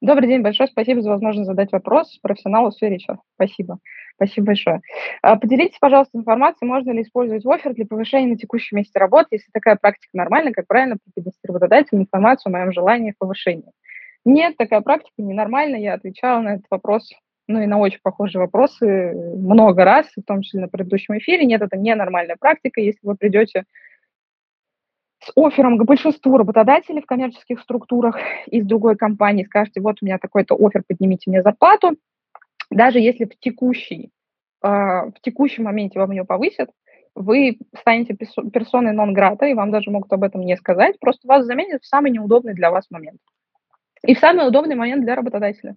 Добрый день, большое спасибо за возможность задать вопрос профессионалу в сфере HR. Спасибо. Спасибо большое. А, поделитесь, пожалуйста, информацией, можно ли использовать офер для повышения на текущем месте работы, если такая практика нормальна, как правильно преподнести работодателю информацию о моем желании повышения. Нет, такая практика ненормальна. Я отвечала на этот вопрос, ну и на очень похожие вопросы много раз, в том числе на предыдущем эфире. Нет, это ненормальная практика. Если вы придете с оффером к большинству работодателей в коммерческих структурах из другой компании, скажете, вот у меня такой-то офер, поднимите мне зарплату, даже если в текущий, э, в текущем моменте вам ее повысят, вы станете персоной нон-грата, и вам даже могут об этом не сказать, просто вас заменят в самый неудобный для вас момент. И в самый удобный момент для работодателя.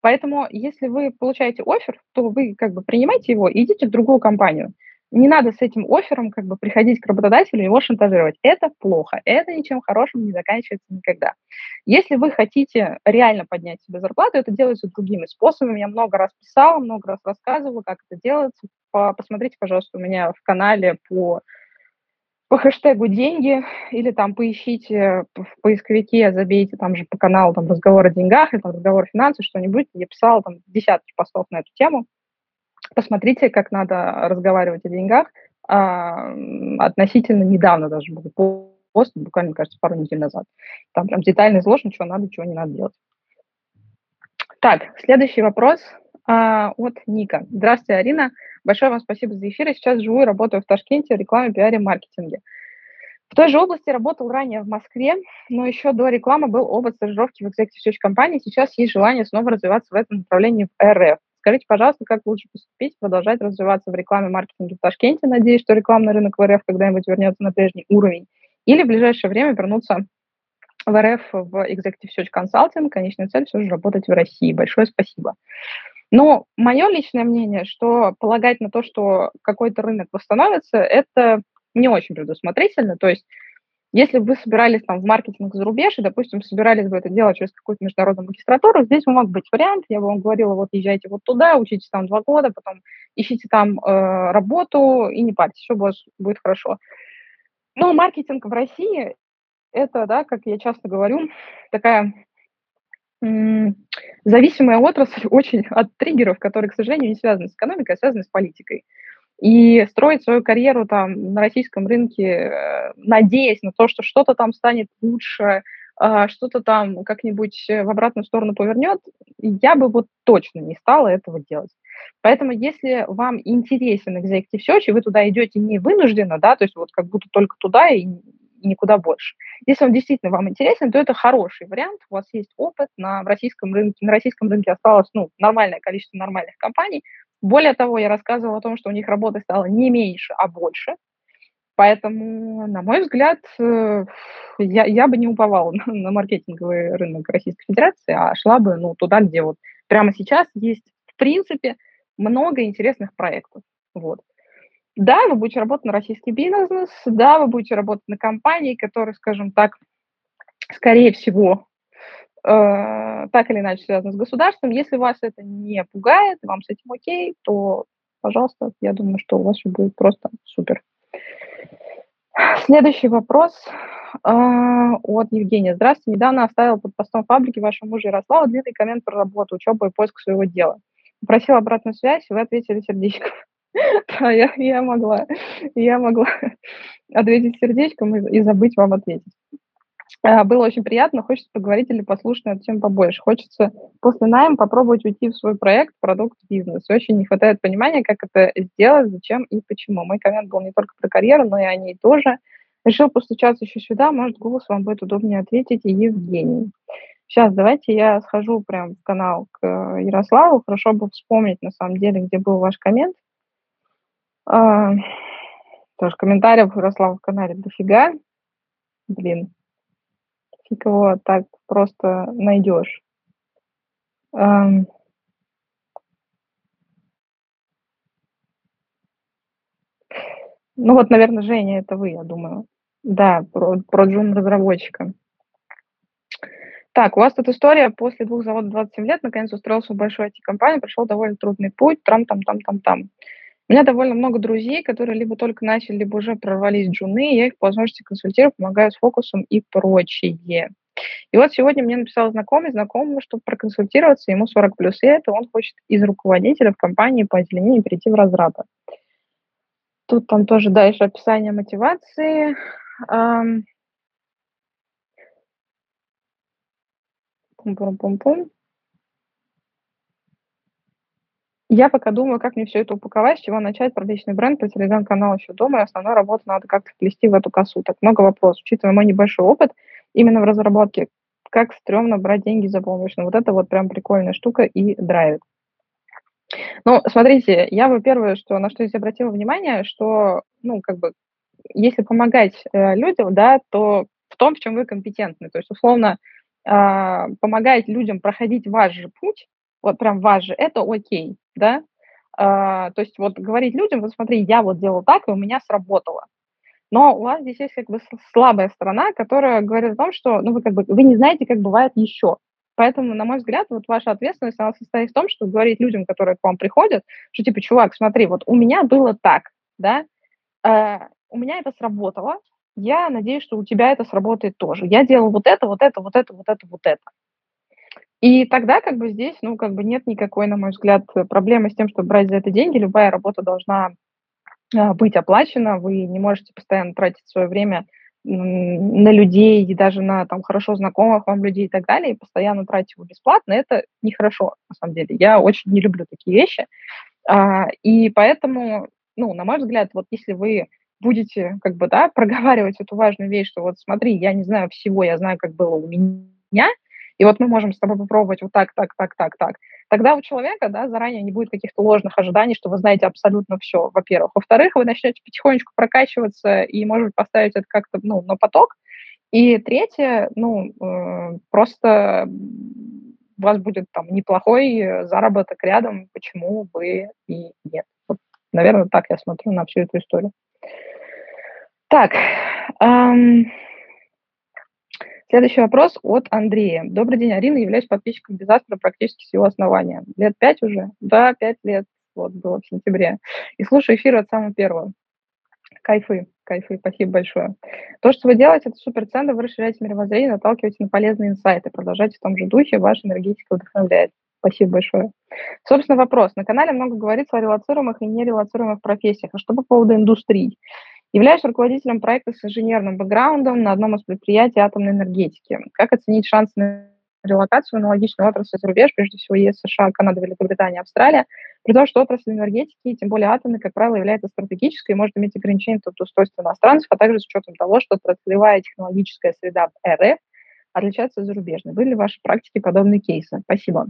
Поэтому, если вы получаете офер, то вы как бы принимайте его и идите в другую компанию не надо с этим оффером как бы приходить к работодателю и его шантажировать. Это плохо, это ничем хорошим не заканчивается никогда. Если вы хотите реально поднять себе зарплату, это делается другими способами. Я много раз писала, много раз рассказывала, как это делается. Посмотрите, пожалуйста, у меня в канале по по хэштегу «деньги» или там поищите в поисковике, забейте там же по каналу там разговор о деньгах или там разговор о финансах, что-нибудь. Я писала там десятки постов на эту тему посмотрите, как надо разговаривать о деньгах. А, относительно недавно даже был пост, буквально, кажется, пару недель назад. Там прям детально изложено, что надо, чего не надо делать. Так, следующий вопрос а, от Ника. Здравствуйте, Арина. Большое вам спасибо за эфир. Я сейчас живу и работаю в Ташкенте в рекламе, пиаре, маркетинге. В той же области работал ранее в Москве, но еще до рекламы был опыт стажировки в Executive Search компании. Сейчас есть желание снова развиваться в этом направлении в РФ. Скажите, пожалуйста, как лучше поступить, продолжать развиваться в рекламе маркетинге в Ташкенте, надеюсь, что рекламный рынок в РФ когда-нибудь вернется на прежний уровень, или в ближайшее время вернуться в РФ в Executive Search Consulting. Конечная цель все же работать в России. Большое спасибо. Но мое личное мнение, что полагать на то, что какой-то рынок восстановится, это не очень предусмотрительно. То есть если бы вы собирались там в маркетинг за рубеж и, допустим, собирались бы это делать через какую-то международную магистратуру, здесь мог быть вариант, я бы вам говорила, вот езжайте вот туда, учитесь там два года, потом ищите там э, работу и не парьтесь, все будет, будет хорошо. Но маркетинг в России – это, да, как я часто говорю, такая зависимая отрасль очень от триггеров, которые, к сожалению, не связаны с экономикой, а связаны с политикой и строить свою карьеру там на российском рынке, э, надеясь на то, что что-то там станет лучше, а, что-то там как-нибудь в обратную сторону повернет, я бы вот точно не стала этого делать. Поэтому если вам интересен Executive Search, и вы туда идете не вынужденно, да, то есть вот как будто только туда и никуда больше. Если он действительно вам интересен, то это хороший вариант. У вас есть опыт на российском рынке. На российском рынке осталось ну, нормальное количество нормальных компаний. Более того, я рассказывала о том, что у них работы стало не меньше, а больше. Поэтому, на мой взгляд, э, я, я бы не уповала на, на маркетинговый рынок Российской Федерации, а шла бы ну, туда, где вот прямо сейчас есть, в принципе, много интересных проектов. Вот. Да, вы будете работать на российский бизнес, да, вы будете работать на компании, которые, скажем так, скорее всего, так или иначе связано с государством. Если вас это не пугает, вам с этим окей, то, пожалуйста, я думаю, что у вас все будет просто супер. Следующий вопрос э, от Евгения. Здравствуйте. Недавно оставил под постом фабрики вашего мужа Ярослава длинный коммент про работу, учебу и поиск своего дела. Попросил обратную связь, вы ответили сердечком. Да, я, могла, я могла ответить сердечком и забыть вам ответить. А, было очень приятно, хочется поговорить или послушать на эту тему побольше. Хочется после найма попробовать уйти в свой проект, продукт, бизнес. Очень не хватает понимания, как это сделать, зачем и почему. Мой коммент был не только про карьеру, но и о ней тоже. Решил постучаться еще сюда, может, голос вам будет удобнее ответить, и Евгений. Сейчас давайте я схожу прям в канал к э, Ярославу. Хорошо бы вспомнить, на самом деле, где был ваш коммент. А, тоже комментариев Ярослава в канале дофига. Блин, фиг его так просто найдешь. Эм. Ну вот, наверное, Женя, это вы, я думаю. Да, про, джун-разработчика. Так, у вас тут история. После двух заводов 27 лет наконец устроился в большую IT-компанию, прошел довольно трудный путь, трам-там-там-там-там. У меня довольно много друзей, которые либо только начали, либо уже прорвались джуны, я их по возможности консультирую, помогаю с фокусом и прочее. И вот сегодня мне написал знакомый, знакомый, чтобы проконсультироваться, ему 40 плюс лет, и он хочет из руководителя в компании по озеленению перейти в разрабы. Тут там тоже дальше описание мотивации. Пум-пум-пум-пум. Я пока думаю, как мне все это упаковать, с чего начать про личный бренд, про телеграм-канал еще дома, и основную работу надо как-то вплести в эту косу. Так много вопросов. Учитывая мой небольшой опыт именно в разработке, как стрёмно брать деньги за помощь. Ну, вот это вот прям прикольная штука и драйвит. Ну, смотрите, я бы первое, что, на что я обратила внимание, что, ну, как бы, если помогать э, людям, да, то в том, в чем вы компетентны. То есть, условно, э, помогать людям проходить ваш же путь, вот прям ваш же, это окей да, а, то есть вот говорить людям, вот смотри, я вот делал так, и у меня сработало. Но у вас здесь есть как бы слабая сторона, которая говорит о том, что ну, вы, как бы, вы не знаете, как бывает еще. Поэтому, на мой взгляд, вот ваша ответственность, она состоит в том, что говорить людям, которые к вам приходят, что типа, чувак, смотри, вот у меня было так, да, э, у меня это сработало, я надеюсь, что у тебя это сработает тоже. Я делал вот это, вот это, вот это, вот это, вот это. И тогда как бы здесь, ну, как бы нет никакой, на мой взгляд, проблемы с тем, чтобы брать за это деньги. Любая работа должна а, быть оплачена. Вы не можете постоянно тратить свое время на людей и даже на там хорошо знакомых вам людей и так далее, и постоянно тратить его бесплатно, это нехорошо, на самом деле. Я очень не люблю такие вещи. А, и поэтому, ну, на мой взгляд, вот если вы будете, как бы, да, проговаривать эту важную вещь, что вот смотри, я не знаю всего, я знаю, как было у меня, и вот мы можем с тобой попробовать вот так, так, так, так, так. Тогда у человека, да, заранее не будет каких-то ложных ожиданий, что вы знаете абсолютно все, во-первых. Во-вторых, вы начнете потихонечку прокачиваться и, может быть, поставить это как-то, ну, на поток. И третье, ну, э, просто у вас будет там неплохой заработок рядом, почему вы и нет. Вот, наверное, так я смотрю на всю эту историю. Так, эм, Следующий вопрос от Андрея. Добрый день, Арина. Являюсь подписчиком Дизастера практически с его основания. Лет пять уже? Да, пять лет. Вот, было в сентябре. И слушаю эфир от самого первого. Кайфы, кайфы, спасибо большое. То, что вы делаете, это супер ценно, вы расширяете мировоззрение, наталкиваете на полезные инсайты. Продолжайте в том же духе, ваша энергетика вдохновляет. Спасибо большое. Собственно, вопрос. На канале много говорится о релацируемых и нерелацируемых профессиях. А что по поводу индустрий? Являюсь руководителем проекта с инженерным бэкграундом на одном из предприятий атомной энергетики. Как оценить шансы на релокацию на логичную отрасль за рубеж, прежде всего ЕС, США, Канада, Великобритания, Австралия, при том, что отрасль энергетики, тем более атомной, как правило, является стратегической и может иметь ограничения от устройства иностранцев, а также с учетом того, что отраслевая технологическая среда в РФ отличается от зарубежной. Были ли в вашей практике подобные кейсы? Спасибо.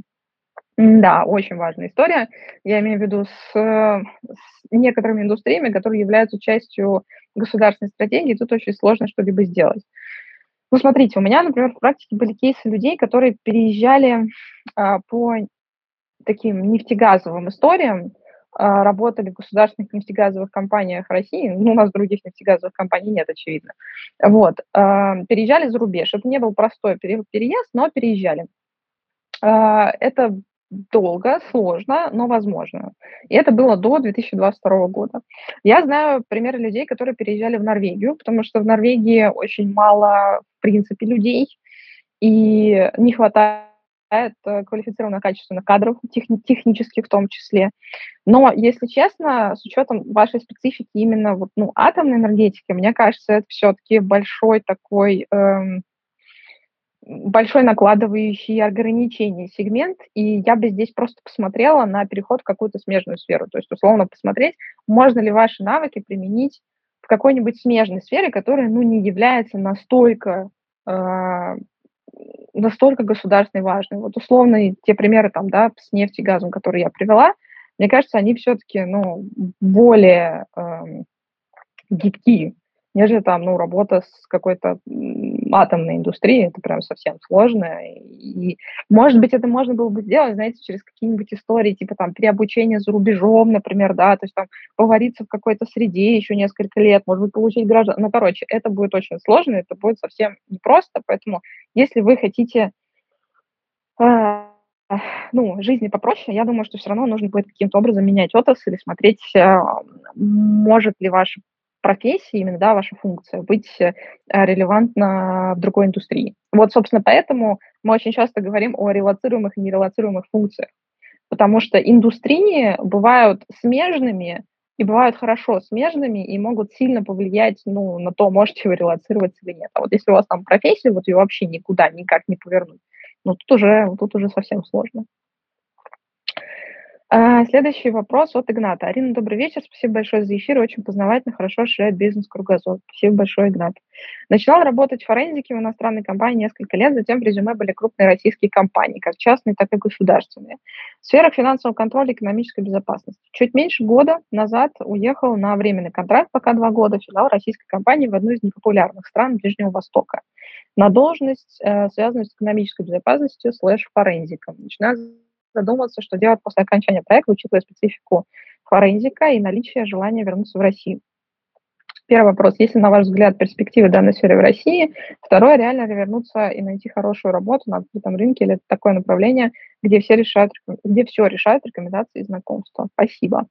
Да, очень важная история. Я имею в виду с, с некоторыми индустриями, которые являются частью государственной стратегии, тут очень сложно что-либо сделать. Ну, смотрите, у меня, например, в практике были кейсы людей, которые переезжали а, по таким нефтегазовым историям работали в государственных нефтегазовых компаниях России, ну, у нас других нефтегазовых компаний нет, очевидно, вот, переезжали за рубеж. Это не был простой переезд, но переезжали. Это долго, сложно, но возможно. И это было до 2022 года. Я знаю примеры людей, которые переезжали в Норвегию, потому что в Норвегии очень мало, в принципе, людей, и не хватает квалифицированных, качественных кадров, техни- технических в том числе. Но, если честно, с учетом вашей специфики именно вот, ну, атомной энергетики, мне кажется, это все-таки большой такой эм, большой накладывающий ограничения сегмент, и я бы здесь просто посмотрела на переход в какую-то смежную сферу. То есть, условно, посмотреть, можно ли ваши навыки применить в какой-нибудь смежной сфере, которая, ну, не является настолько, э, настолько государственной важной. Вот, условно, те примеры там, да, с нефтью и газом, которые я привела, мне кажется, они все-таки, ну, более э, гибкие нежели там, ну, работа с какой-то атомной индустрией, это прям совсем сложно. И, может быть, это можно было бы сделать, знаете, через какие-нибудь истории, типа там переобучение за рубежом, например, да, то есть там повариться в какой-то среде еще несколько лет, может быть, получить граждан. Ну, короче, это будет очень сложно, это будет совсем непросто, поэтому если вы хотите э, ну, жизни попроще, я думаю, что все равно нужно будет каким-то образом менять отрасль и смотреть, э, может ли ваш профессии, именно, да, ваша функция, быть э, релевантна в другой индустрии. Вот, собственно, поэтому мы очень часто говорим о релацируемых и нерелацируемых функциях, потому что индустрии бывают смежными и бывают хорошо смежными и могут сильно повлиять ну, на то, можете вы релацироваться или нет. А вот если у вас там профессия, вот ее вообще никуда никак не повернуть, ну тут уже, тут уже совсем сложно. А, следующий вопрос от Игната. Арина, добрый вечер. Спасибо большое за эфир. Очень познавательно, хорошо расширяет бизнес-кругозор. Спасибо большое, Игнат. Начинал работать в форензике в иностранной компании несколько лет, затем в резюме были крупные российские компании, как частные, так и государственные. В сферах финансового контроля и экономической безопасности. Чуть меньше года назад уехал на временный контракт, пока два года, филиал российской компании в одну из непопулярных стран Ближнего Востока. На должность, э, связанную с экономической безопасностью слэш форензиком. Начиная задуматься, что делать после окончания проекта, учитывая специфику форензика и наличие желания вернуться в Россию. Первый вопрос, есть ли, на ваш взгляд, перспективы данной сферы в России? Второе, реально ли вернуться и найти хорошую работу на открытом рынке, или это такое направление, где все решают, где все решают рекомендации и знакомства? Спасибо.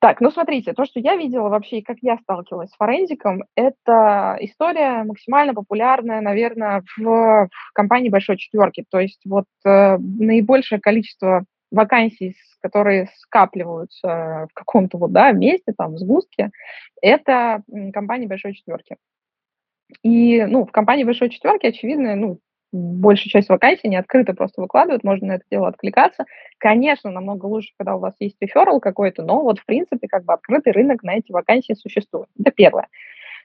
Так, ну смотрите, то, что я видела вообще, и как я сталкивалась с форензиком, это история максимально популярная, наверное, в, в компании большой четверки. То есть вот э, наибольшее количество вакансий, которые скапливаются в каком-то вот, да, месте, там, в сгустке, это компания большой четверки. И, ну, в компании большой четверки, очевидно, ну, большая часть вакансий не открыто просто выкладывают, можно на это дело откликаться. Конечно, намного лучше, когда у вас есть реферал какой-то, но вот, в принципе, как бы открытый рынок на эти вакансии существует. Это первое.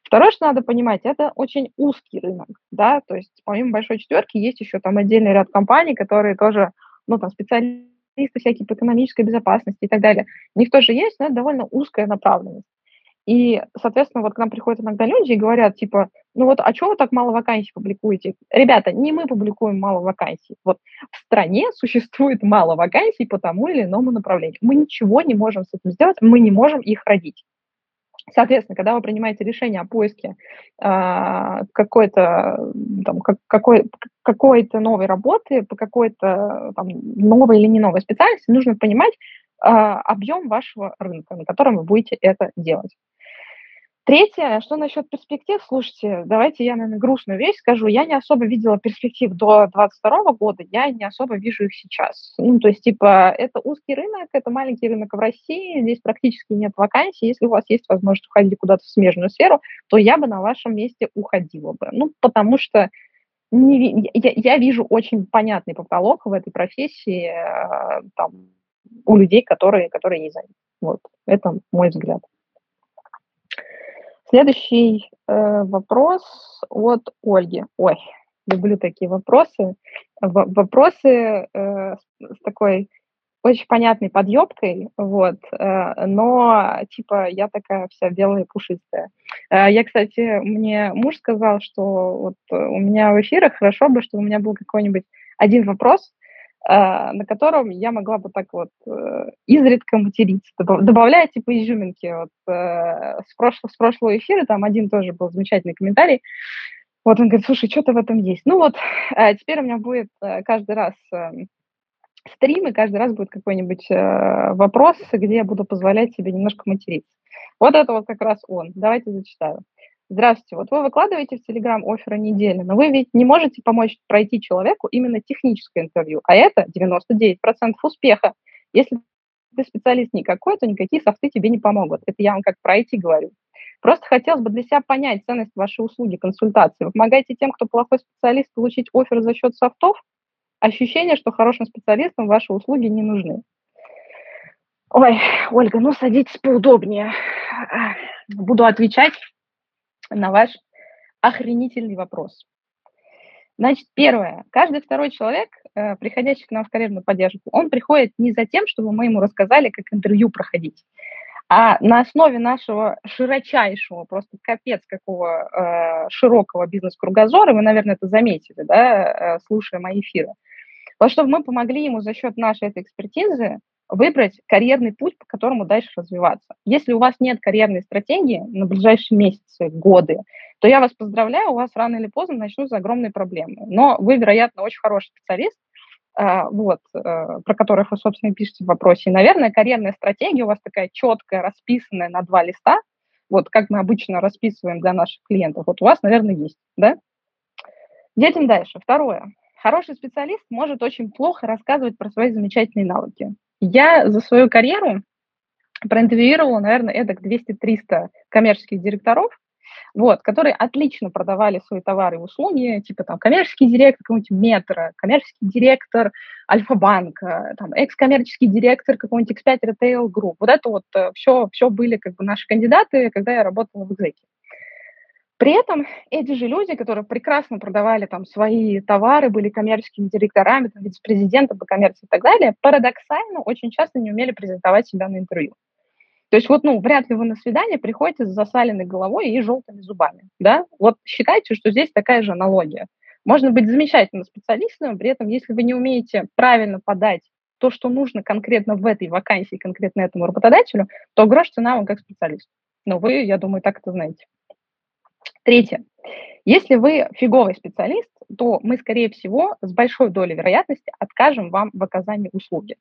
Второе, что надо понимать, это очень узкий рынок, да, то есть помимо большой четверки есть еще там отдельный ряд компаний, которые тоже, ну, там, специалисты всякие по экономической безопасности и так далее. У них тоже есть, но это довольно узкая направленность. И, соответственно, вот к нам приходят иногда люди и говорят, типа, ну вот, а что вы так мало вакансий публикуете? Ребята, не мы публикуем мало вакансий. Вот в стране существует мало вакансий по тому или иному направлению. Мы ничего не можем с этим сделать, мы не можем их родить. Соответственно, когда вы принимаете решение о поиске э, какой-то там, как, какой, какой-то новой работы, по какой-то там, новой или не новой специальности, нужно понимать э, объем вашего рынка, на котором вы будете это делать. Третье, что насчет перспектив? Слушайте, давайте я, наверное, грустную вещь скажу. Я не особо видела перспектив до 2022 года, я не особо вижу их сейчас. Ну, то есть, типа, это узкий рынок, это маленький рынок в России, здесь практически нет вакансий. Если у вас есть возможность уходить куда-то в смежную сферу, то я бы на вашем месте уходила бы. Ну, потому что не, я, я вижу очень понятный потолок в этой профессии э, там, у людей, которые, которые не заняты. Вот, это мой взгляд. Следующий э, вопрос от Ольги. Ой, люблю такие вопросы. В- вопросы э, с такой очень понятной подъебкой, вот, э, но типа я такая вся белая пушистая. Э, я, кстати, мне муж сказал, что вот у меня в эфирах хорошо бы, чтобы у меня был какой-нибудь один вопрос, на котором я могла бы так вот э, изредка материться, добавляя типа изюминки. Вот, э, с, прошлого, с прошлого эфира там один тоже был замечательный комментарий. Вот он говорит, слушай, что-то в этом есть. Ну вот, э, теперь у меня будет каждый раз эм, стрим, и каждый раз будет какой-нибудь вопрос, где я буду позволять себе немножко материться. Вот это вот как раз он. Давайте зачитаю. Здравствуйте, вот вы выкладываете в Телеграм оферы недели, но вы ведь не можете помочь пройти человеку именно техническое интервью, а это 99% успеха. Если ты специалист никакой, то никакие софты тебе не помогут. Это я вам как пройти говорю. Просто хотелось бы для себя понять ценность вашей услуги, консультации. Вы помогаете тем, кто плохой специалист, получить офер за счет софтов? Ощущение, что хорошим специалистам ваши услуги не нужны. Ой, Ольга, ну садитесь поудобнее. Буду отвечать на ваш охренительный вопрос. Значит, первое. Каждый второй человек, э, приходящий к нам в карьерную поддержку, он приходит не за тем, чтобы мы ему рассказали, как интервью проходить, а на основе нашего широчайшего, просто капец какого э, широкого бизнес-кругозора, вы, наверное, это заметили, да, э, слушая мои эфиры, вот чтобы мы помогли ему за счет нашей этой экспертизы выбрать карьерный путь, по которому дальше развиваться. Если у вас нет карьерной стратегии на ближайшие месяцы, годы, то я вас поздравляю, у вас рано или поздно начнутся огромные проблемы. Но вы, вероятно, очень хороший специалист, а, вот, э, про которых вы, собственно, пишете в вопросе. И, наверное, карьерная стратегия у вас такая четкая, расписанная на два листа, вот как мы обычно расписываем для наших клиентов. Вот у вас, наверное, есть, да? Едем дальше. Второе. Хороший специалист может очень плохо рассказывать про свои замечательные навыки. Я за свою карьеру проинтервьюировала, наверное, эдак 200-300 коммерческих директоров, вот, которые отлично продавали свои товары и услуги, типа там коммерческий директор какого-нибудь метра, коммерческий директор Альфа-банка, там экс-коммерческий директор какого-нибудь X5 Retail Group. Вот это вот все, э, все были как бы наши кандидаты, когда я работала в экзеке. При этом эти же люди, которые прекрасно продавали там свои товары, были коммерческими директорами, там, вице-президентом по коммерции и так далее, парадоксально очень часто не умели презентовать себя на интервью. То есть вот, ну, вряд ли вы на свидание приходите с засаленной головой и желтыми зубами, да? Вот считайте, что здесь такая же аналогия. Можно быть замечательным специалистом, при этом, если вы не умеете правильно подать то, что нужно конкретно в этой вакансии, конкретно этому работодателю, то грош цена вам как специалист. Но вы, я думаю, так это знаете. Третье. Если вы фиговый специалист, то мы, скорее всего, с большой долей вероятности откажем вам в оказании услуги.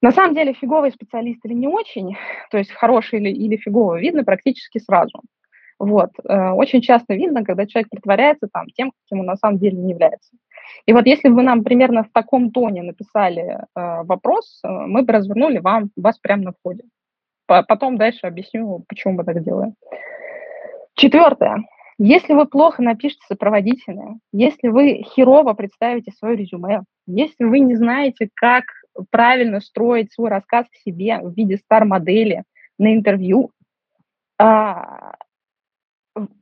На самом деле, фиговый специалист или не очень, то есть хороший или, или фиговый, видно практически сразу. Вот. Э, очень часто видно, когда человек притворяется там, тем, каким он на самом деле не является. И вот если вы нам примерно в таком тоне написали э, вопрос, э, мы бы развернули вам, вас прямо на входе. Потом дальше объясню, почему мы так делаем. Четвертое. Если вы плохо напишете сопроводительное, если вы херово представите свое резюме, если вы не знаете, как правильно строить свой рассказ к себе в виде стар-модели на интервью, а,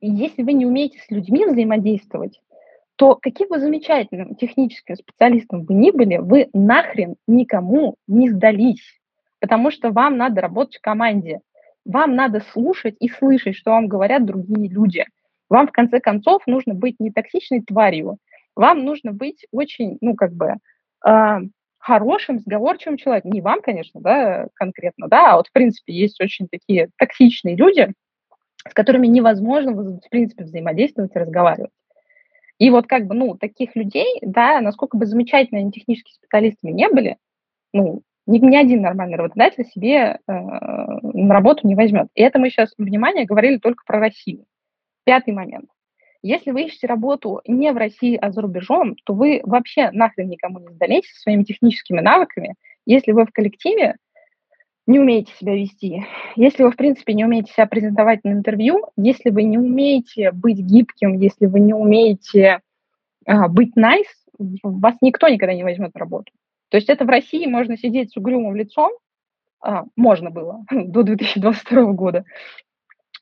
если вы не умеете с людьми взаимодействовать, то каким бы замечательным техническим специалистом вы ни были, вы нахрен никому не сдались, потому что вам надо работать в команде. Вам надо слушать и слышать, что вам говорят другие люди. Вам, в конце концов, нужно быть не токсичной тварью. Вам нужно быть очень, ну, как бы, э, хорошим, сговорчивым человеком. Не вам, конечно, да, конкретно, да, а вот, в принципе, есть очень такие токсичные люди, с которыми невозможно, в принципе, взаимодействовать и разговаривать. И вот как бы, ну, таких людей, да, насколько бы замечательно они техническими специалистами не были, ну, ни, ни один нормальный работодатель себе э, на работу не возьмет. И это мы сейчас, внимание, говорили только про Россию. Пятый момент. Если вы ищете работу не в России, а за рубежом, то вы вообще нахрен никому не сдались со своими техническими навыками. Если вы в коллективе не умеете себя вести, если вы, в принципе, не умеете себя презентовать на интервью, если вы не умеете быть гибким, если вы не умеете а, быть nice, вас никто никогда не возьмет на работу. То есть это в России можно сидеть с угрюмым лицом, а, можно было до 2022 года.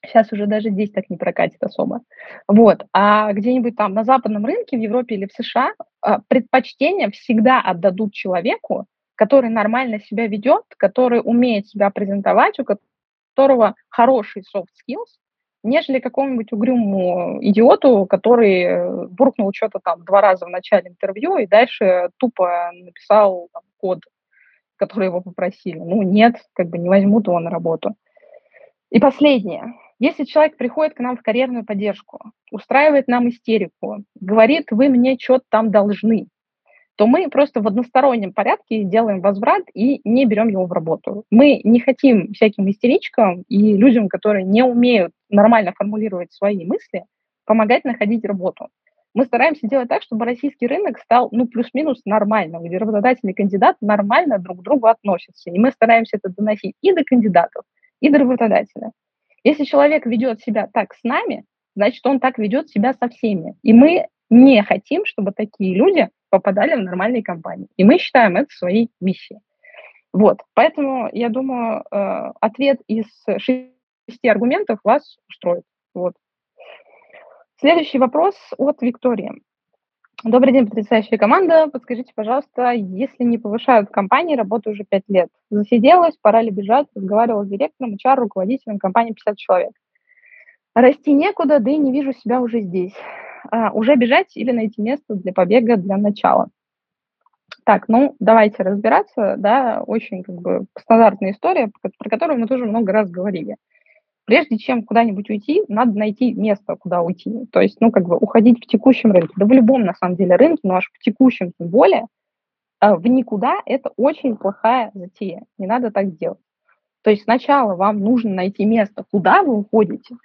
Сейчас уже даже здесь так не прокатит особо. Вот. А где-нибудь там на западном рынке, в Европе или в США, а, предпочтение всегда отдадут человеку, который нормально себя ведет, который умеет себя презентовать, у которого хороший soft skills, нежели какому-нибудь угрюмому идиоту, который э, буркнул что-то там два раза в начале интервью и дальше тупо написал там, код, который его попросили. Ну, нет, как бы не возьмут его на работу. И последнее. Если человек приходит к нам в карьерную поддержку, устраивает нам истерику, говорит, вы мне что-то там должны, то мы просто в одностороннем порядке делаем возврат и не берем его в работу. Мы не хотим всяким истеричкам и людям, которые не умеют нормально формулировать свои мысли, помогать находить работу. Мы стараемся делать так, чтобы российский рынок стал, ну, плюс-минус нормальным, где работодатели и кандидат нормально друг к другу относятся. И мы стараемся это доносить и до кандидатов, и до работодателя. Если человек ведет себя так с нами, значит, он так ведет себя со всеми. И мы не хотим, чтобы такие люди попадали в нормальные компании. И мы считаем это своей миссией. Вот, поэтому я думаю, э, ответ из шести аргументов вас устроит. Вот. Следующий вопрос от Виктории. Добрый день, потрясающая команда. Подскажите, пожалуйста, если не повышают в компании, работаю уже пять лет. Засиделась, пора ли бежать? Разговаривала с директором, HR, руководителем компании 50 человек. Расти некуда, да и не вижу себя уже здесь уже бежать или найти место для побега для начала. Так, ну, давайте разбираться, да, очень как бы стандартная история, про которую мы тоже много раз говорили. Прежде чем куда-нибудь уйти, надо найти место, куда уйти. То есть, ну, как бы уходить в текущем рынке, да в любом, на самом деле, рынке, но аж в текущем тем более, а, в никуда это очень плохая затея. Не надо так делать. То есть сначала вам нужно найти место, куда вы уходите,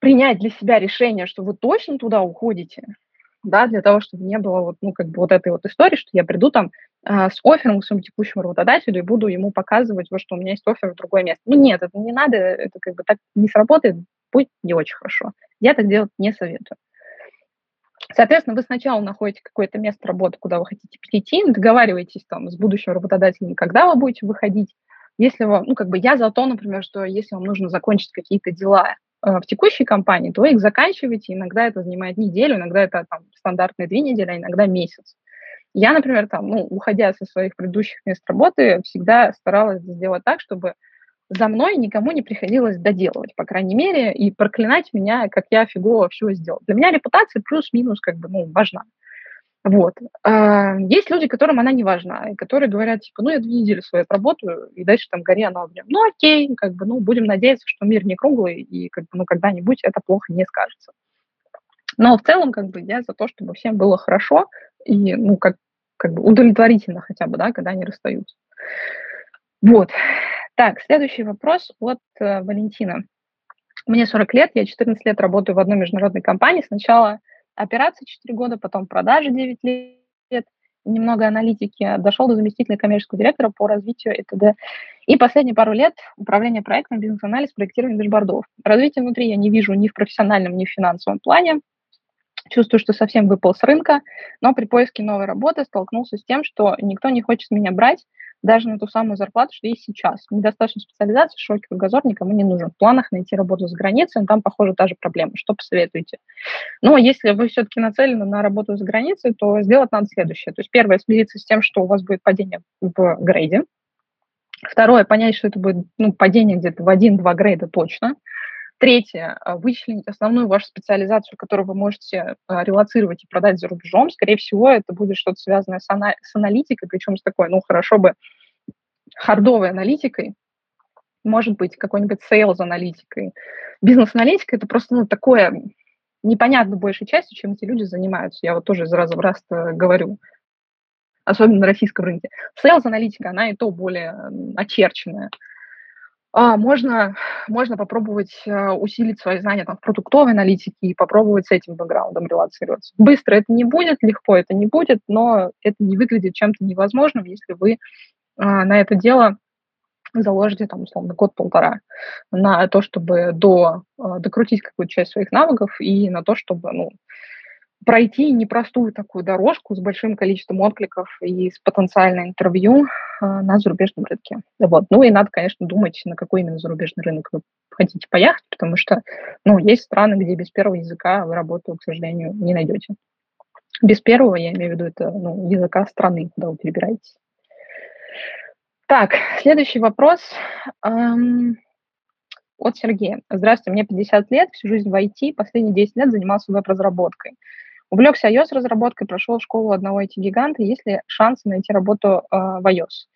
принять для себя решение, что вы точно туда уходите, да, для того, чтобы не было вот, ну, как бы вот этой вот истории, что я приду там э, с оффером к своему текущему работодателю и буду ему показывать, вот, что у меня есть офер в другое место. Ну, нет, это не надо, это как бы так не сработает, будет не очень хорошо. Я так делать не советую. Соответственно, вы сначала находите какое-то место работы, куда вы хотите перейти, договариваетесь там с будущим работодателем, когда вы будете выходить. Если вам, ну, как бы я за то, например, что если вам нужно закончить какие-то дела в текущей компании, то вы их заканчиваете. Иногда это занимает неделю, иногда это там, стандартные две недели, а иногда месяц. Я, например, там, ну, уходя со своих предыдущих мест работы, всегда старалась сделать так, чтобы за мной никому не приходилось доделывать, по крайней мере, и проклинать меня, как я фигово все сделал. Для меня репутация плюс-минус как бы, ну, важна. Вот. А, есть люди, которым она не важна, и которые говорят, типа, ну, я две недели свою отработаю, и дальше там гори оно огнем. Ну, окей, как бы, ну, будем надеяться, что мир не круглый, и как бы, ну, когда-нибудь это плохо не скажется. Но в целом, как бы, я за то, чтобы всем было хорошо и, ну, как, как бы удовлетворительно хотя бы, да, когда они расстаются. Вот. Так, следующий вопрос от э, Валентина. Мне 40 лет, я 14 лет работаю в одной международной компании. Сначала операции 4 года, потом продажи 9 лет, немного аналитики, дошел до заместителя коммерческого директора по развитию и т.д. И последние пару лет управление проектом, бизнес-анализ, проектирование дашбордов. Развитие внутри я не вижу ни в профессиональном, ни в финансовом плане. Чувствую, что совсем выпал с рынка, но при поиске новой работы столкнулся с тем, что никто не хочет меня брать, даже на ту самую зарплату, что есть сейчас. Недостаточно специализации, широкий кругозор никому не нужен. В планах найти работу за границей, там, похоже, та же проблема. Что посоветуете? Но если вы все-таки нацелены на работу за границей, то сделать надо следующее. То есть первое, смириться с тем, что у вас будет падение в грейде. Второе, понять, что это будет ну, падение где-то в один-два грейда точно. Третье, а, вычленить основную вашу специализацию, которую вы можете а, релацировать и продать за рубежом. Скорее всего, это будет что-то связанное с, ана- с аналитикой, причем с такой, ну, хорошо бы хардовой аналитикой, может быть, какой-нибудь sales-аналитикой. Бизнес-аналитика – это просто ну, такое непонятно большей частью, чем эти люди занимаются. Я вот тоже из раза в раз говорю, особенно на российском рынке. Sales-аналитика, она и то более очерченная. А, можно, можно попробовать а, усилить свои знания там, в продуктовой аналитике и попробовать с этим бэкграундом релацироваться. Быстро это не будет, легко это не будет, но это не выглядит чем-то невозможным, если вы а, на это дело заложите, там, условно, год-полтора на то, чтобы до, а, докрутить какую-то часть своих навыков и на то, чтобы, ну, пройти непростую такую дорожку с большим количеством откликов и с потенциальным интервью э, на зарубежном рынке. Вот. Ну и надо, конечно, думать, на какой именно зарубежный рынок вы хотите поехать, потому что ну, есть страны, где без первого языка вы работу, к сожалению, не найдете. Без первого, я имею в виду, это ну, языка страны, куда вы перебираетесь. Так, следующий вопрос. От Сергея. Здравствуйте, мне 50 лет, всю жизнь в IT, последние 10 лет занимался веб-разработкой. Увлекся iOS-разработкой, прошел школу одного IT-гиганта. Есть ли шансы найти работу э, в iOS?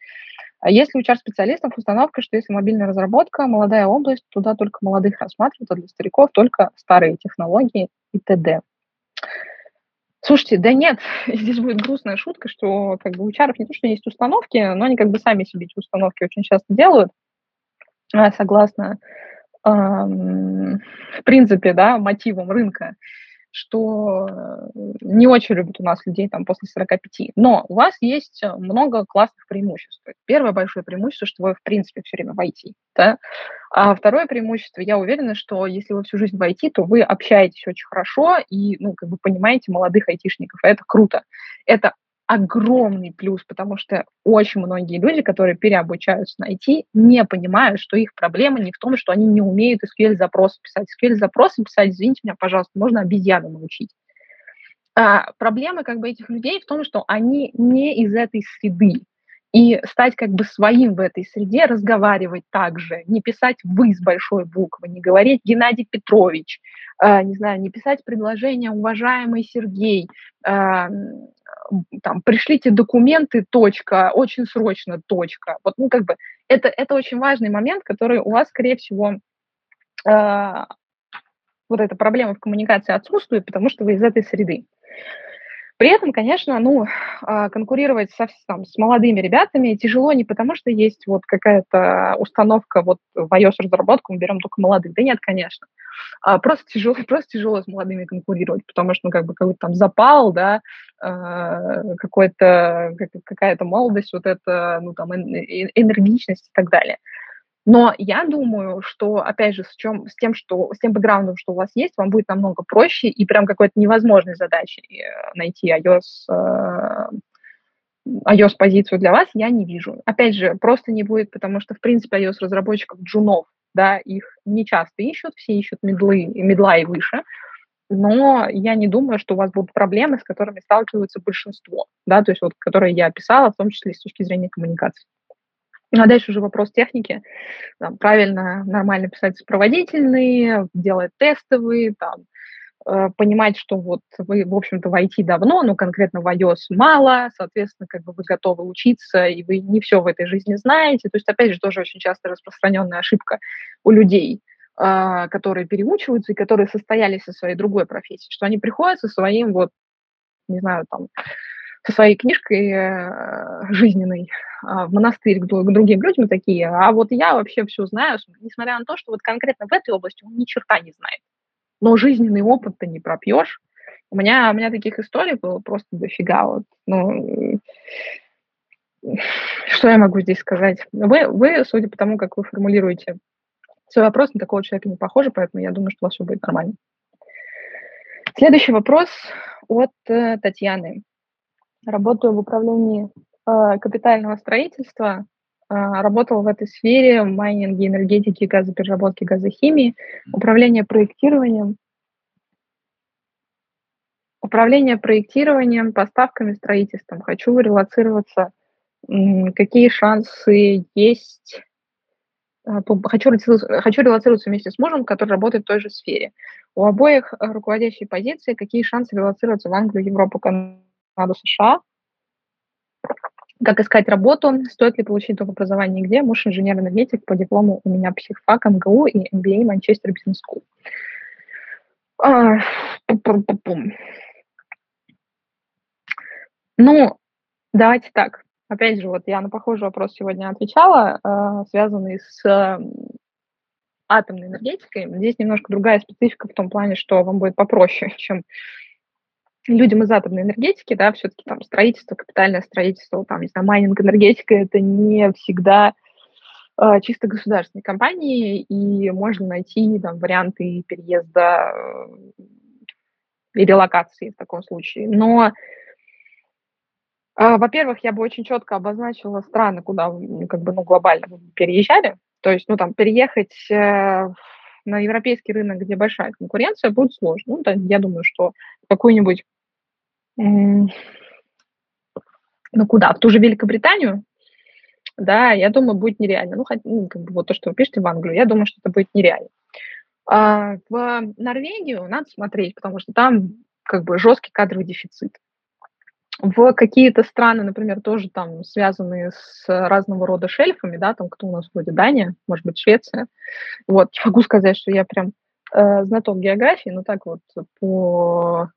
А если у HR-специалистов установка, что если мобильная разработка, молодая область, туда только молодых рассматривают, а для стариков только старые технологии и т.д. Слушайте, да нет, здесь будет грустная шутка, что как бы у чаров не то, что есть установки, но они как бы сами себе эти установки очень часто делают, а, согласно, эм, в принципе, да, мотивам рынка что э, не очень любят у нас людей там после 45. Но у вас есть э, много классных преимуществ. Первое большое преимущество, что вы в принципе все время в IT. Да? А второе преимущество, я уверена, что если вы всю жизнь в IT, то вы общаетесь очень хорошо и ну, как бы понимаете молодых айтишников. Это круто. Это огромный плюс, потому что очень многие люди, которые переобучаются на IT, не понимают, что их проблема не в том, что они не умеют SQL-запросы писать. SQL-запросы писать, извините меня, пожалуйста, можно обезьяну научить. А проблема как бы этих людей в том, что они не из этой среды и стать как бы своим в этой среде, разговаривать также, не писать «вы» с большой буквы, не говорить «Геннадий Петрович», э, не знаю, не писать предложение «уважаемый Сергей», э, там, пришлите документы, точка, очень срочно, точка. Вот, ну, как бы, это, это очень важный момент, который у вас, скорее всего, э, вот эта проблема в коммуникации отсутствует, потому что вы из этой среды. При этом, конечно, ну, а, конкурировать со, там, с молодыми ребятами тяжело не потому, что есть вот какая-то установка вот в iOS-разработку, мы берем только молодых. Да нет, конечно. А просто тяжело, просто тяжело с молодыми конкурировать, потому что, ну, как бы, какой-то там запал, да, а, какой-то, какая-то молодость, вот это, ну, там, энергичность и так далее. Но я думаю, что, опять же, с, чем, с тем, что, с тем бэкграундом, что у вас есть, вам будет намного проще и прям какой-то невозможной задачи э, найти iOS, э, iOS-позицию для вас я не вижу. Опять же, просто не будет, потому что, в принципе, iOS-разработчиков джунов, да, их не часто ищут, все ищут медлы, медла и выше, но я не думаю, что у вас будут проблемы, с которыми сталкиваются большинство, да, то есть вот, которые я описала, в том числе с точки зрения коммуникации. Ну, а дальше уже вопрос техники. Там, правильно, нормально писать сопроводительные, делать тестовые, там, э, понимать, что вот вы, в общем-то, в IT давно, но конкретно в iOS мало, соответственно, как бы вы готовы учиться, и вы не все в этой жизни знаете. То есть, опять же, тоже очень часто распространенная ошибка у людей, э, которые переучиваются и которые состоялись со своей другой профессией, что они приходят со своим вот, не знаю, там, со своей книжкой э, жизненной э, в монастырь к, к другим людям такие, а вот я вообще все знаю, несмотря на то, что вот конкретно в этой области он ни черта не знает. Но жизненный опыт ты не пропьешь. У меня, у меня таких историй было просто дофига. Вот, ну, что я могу здесь сказать? Вы, вы, судя по тому, как вы формулируете свой вопрос, на такого человека не похоже, поэтому я думаю, что у вас все будет нормально. Следующий вопрос от э, Татьяны. Работаю в управлении э, капитального строительства. Э, работала в этой сфере майнинге, энергетики, газопереработки, газохимии, управление проектированием. Управление проектированием, поставками, строительством. Хочу релоцироваться. Какие шансы есть э, Хочу, хочу релоцироваться вместе с мужем, который работает в той же сфере. У обоих э, руководящие позиции. Какие шансы релоцироваться в Англию, Европу, Канаду? Канаду, США. Как искать работу? Стоит ли получить доп. образование где? Муж инженер-энергетик по диплому у меня психфак МГУ и MBA Manchester Business School. Ну, давайте так. Опять же, вот я на похожий вопрос сегодня отвечала, э, связанный с э, атомной энергетикой. Здесь немножко другая специфика в том плане, что вам будет попроще, чем людям из атомной энергетики, да, все-таки там строительство, капитальное строительство, там, не знаю, майнинг, энергетика, это не всегда э, чисто государственные компании, и можно найти там варианты переезда э, и релокации в таком случае. Но, э, во-первых, я бы очень четко обозначила страны, куда как бы, ну, глобально переезжали. То есть, ну, там, переехать э, на европейский рынок, где большая конкуренция, будет сложно. Ну, да, я думаю, что какую-нибудь ну куда? В ту же Великобританию, да, я думаю, будет нереально. Ну, хоть, ну, как бы вот то, что вы пишете в Англию, я думаю, что это будет нереально. А в Норвегию надо смотреть, потому что там как бы жесткий кадровый дефицит. В какие-то страны, например, тоже там связанные с разного рода шельфами, да, там кто у нас вроде Дания, может быть, Швеция. Вот, могу сказать, что я прям э, знаток географии, но так вот по,